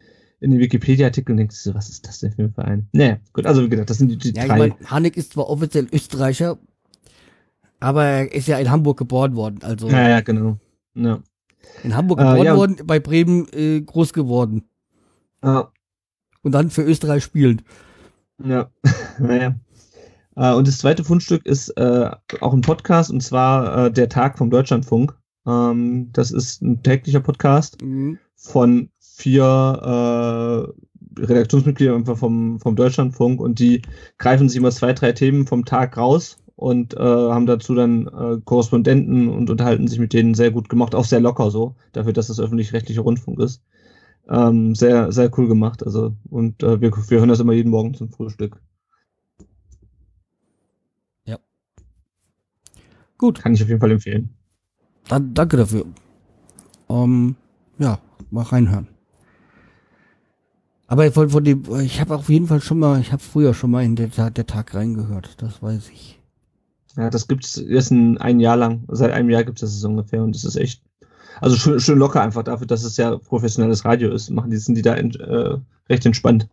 in die Wikipedia-Artikel und denkt sich so, was ist das denn für ein Verein? Naja, gut, also wie gesagt, das sind die, die Ja, ich drei. meine, Hanek ist zwar offiziell Österreicher, aber er ist ja in Hamburg geboren worden. Also Ja, ja, genau. Ja. in Hamburg Äh, geboren ja. worden, bei Bremen äh, groß geworden. Ja, Und dann für Österreich spielen. ja. naja. Äh, und das zweite Fundstück ist äh, auch ein Podcast und zwar äh, der Tag vom Deutschlandfunk. Ähm, das ist ein täglicher Podcast Mhm. von vier äh, Redaktionsmitgliedern einfach vom, vom Deutschlandfunk und die greifen sich immer zwei, drei Themen vom Tag raus und äh, haben dazu dann äh, Korrespondenten und unterhalten sich mit denen sehr gut gemacht, auch sehr locker so, dafür, dass das öffentlich-rechtlicher Rundfunk ist. Ähm, sehr, sehr cool gemacht. Also, und äh, wir, wir hören das immer jeden Morgen zum Frühstück. Gut, Kann ich auf jeden Fall empfehlen. dann danke dafür. Ähm, ja, mal reinhören. Aber von, von dem, ich habe auf jeden Fall schon mal, ich habe früher schon mal in der, der Tag reingehört, das weiß ich. Ja, das gibt's jetzt ein, ein Jahr lang. Seit einem Jahr gibt's das so ungefähr und das ist echt, also schön, schön locker einfach dafür, dass es ja professionelles Radio ist. Machen die, sind die da in, äh, recht entspannt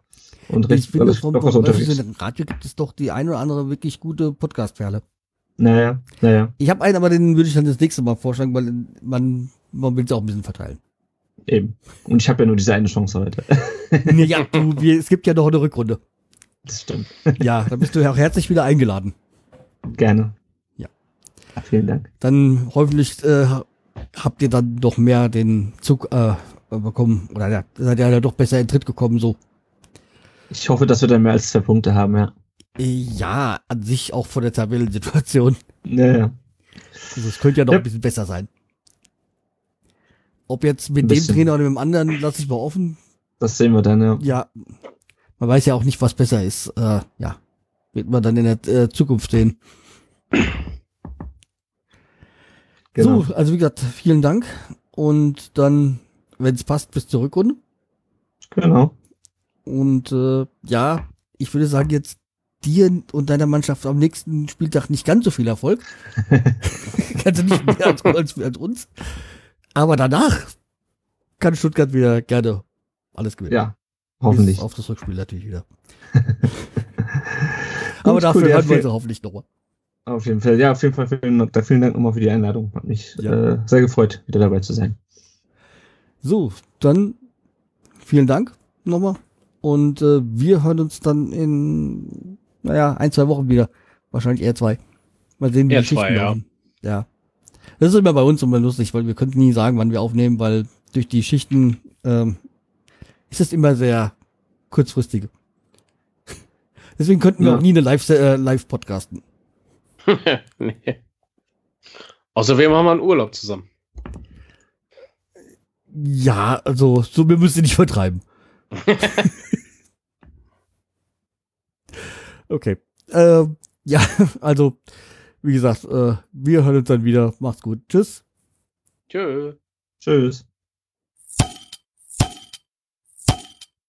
und recht ich finde, vom professionellen Radio gibt es doch die ein oder andere wirklich gute Podcast-Perle. Naja, naja, Ich habe einen, aber den würde ich dann das nächste Mal vorschlagen, weil man, man will es auch ein bisschen verteilen. eben. Und ich habe ja nur diese eine Chance heute. ja, du, wir, es gibt ja noch eine Rückrunde. Das stimmt. Ja, da bist du ja auch herzlich wieder eingeladen. Gerne. Ja. Vielen Dank. Dann hoffentlich äh, habt ihr dann doch mehr den Zug äh, bekommen. Oder ja, seid ihr ja doch besser in Tritt gekommen, so. Ich hoffe, dass wir dann mehr als zwei Punkte haben, ja. Ja, an sich auch von der Tabellensituation. Naja. Also es könnte ja noch Ja. ein bisschen besser sein. Ob jetzt mit dem. Trainer oder mit dem anderen, lasse ich mal offen. Das sehen wir dann, ja. Ja, man weiß ja auch nicht, was besser ist. Äh, ja, wird man dann in der äh, Zukunft sehen. Genau. So, also wie gesagt, vielen Dank. Und dann, wenn es passt, bis zur Rückrunde. Genau. Und äh, ja, ich würde sagen, jetzt dir und deiner Mannschaft am nächsten Spieltag nicht ganz so viel Erfolg. Kannst du nicht mehr als, als, als uns. Aber danach kann Stuttgart wieder gerne alles gewinnen. Ja. Hoffentlich. Bis auf das Rückspiel natürlich wieder. Aber dafür cool, hören wir uns hoffentlich nochmal. Auf jeden Fall. Ja, auf jeden Fall vielen, Dank- vielen Dank nochmal für die Einladung. Hat mich Ja. äh, sehr gefreut, wieder dabei zu sein. So, dann vielen Dank nochmal. Und äh, wir hören uns dann in, naja, ein, zwei Wochen wieder. Wahrscheinlich eher zwei. Mal sehen, wie Eher die Schichten zwei, ja. laufen. Ja. Das ist immer bei uns immer lustig, weil wir können nie sagen, wann wir aufnehmen, weil durch die Schichten ähm, ist es immer sehr kurzfristige. Deswegen könnten wir Ja. auch nie eine Live, äh, live podcasten. nee. Haben wir einen Urlaub zusammen. Ja, also so wir müssen nicht vertreiben. okay. Ähm, ja, also wie gesagt, äh, wir hören uns dann wieder. Macht's gut. Tschüss. Tschö. Tschüss.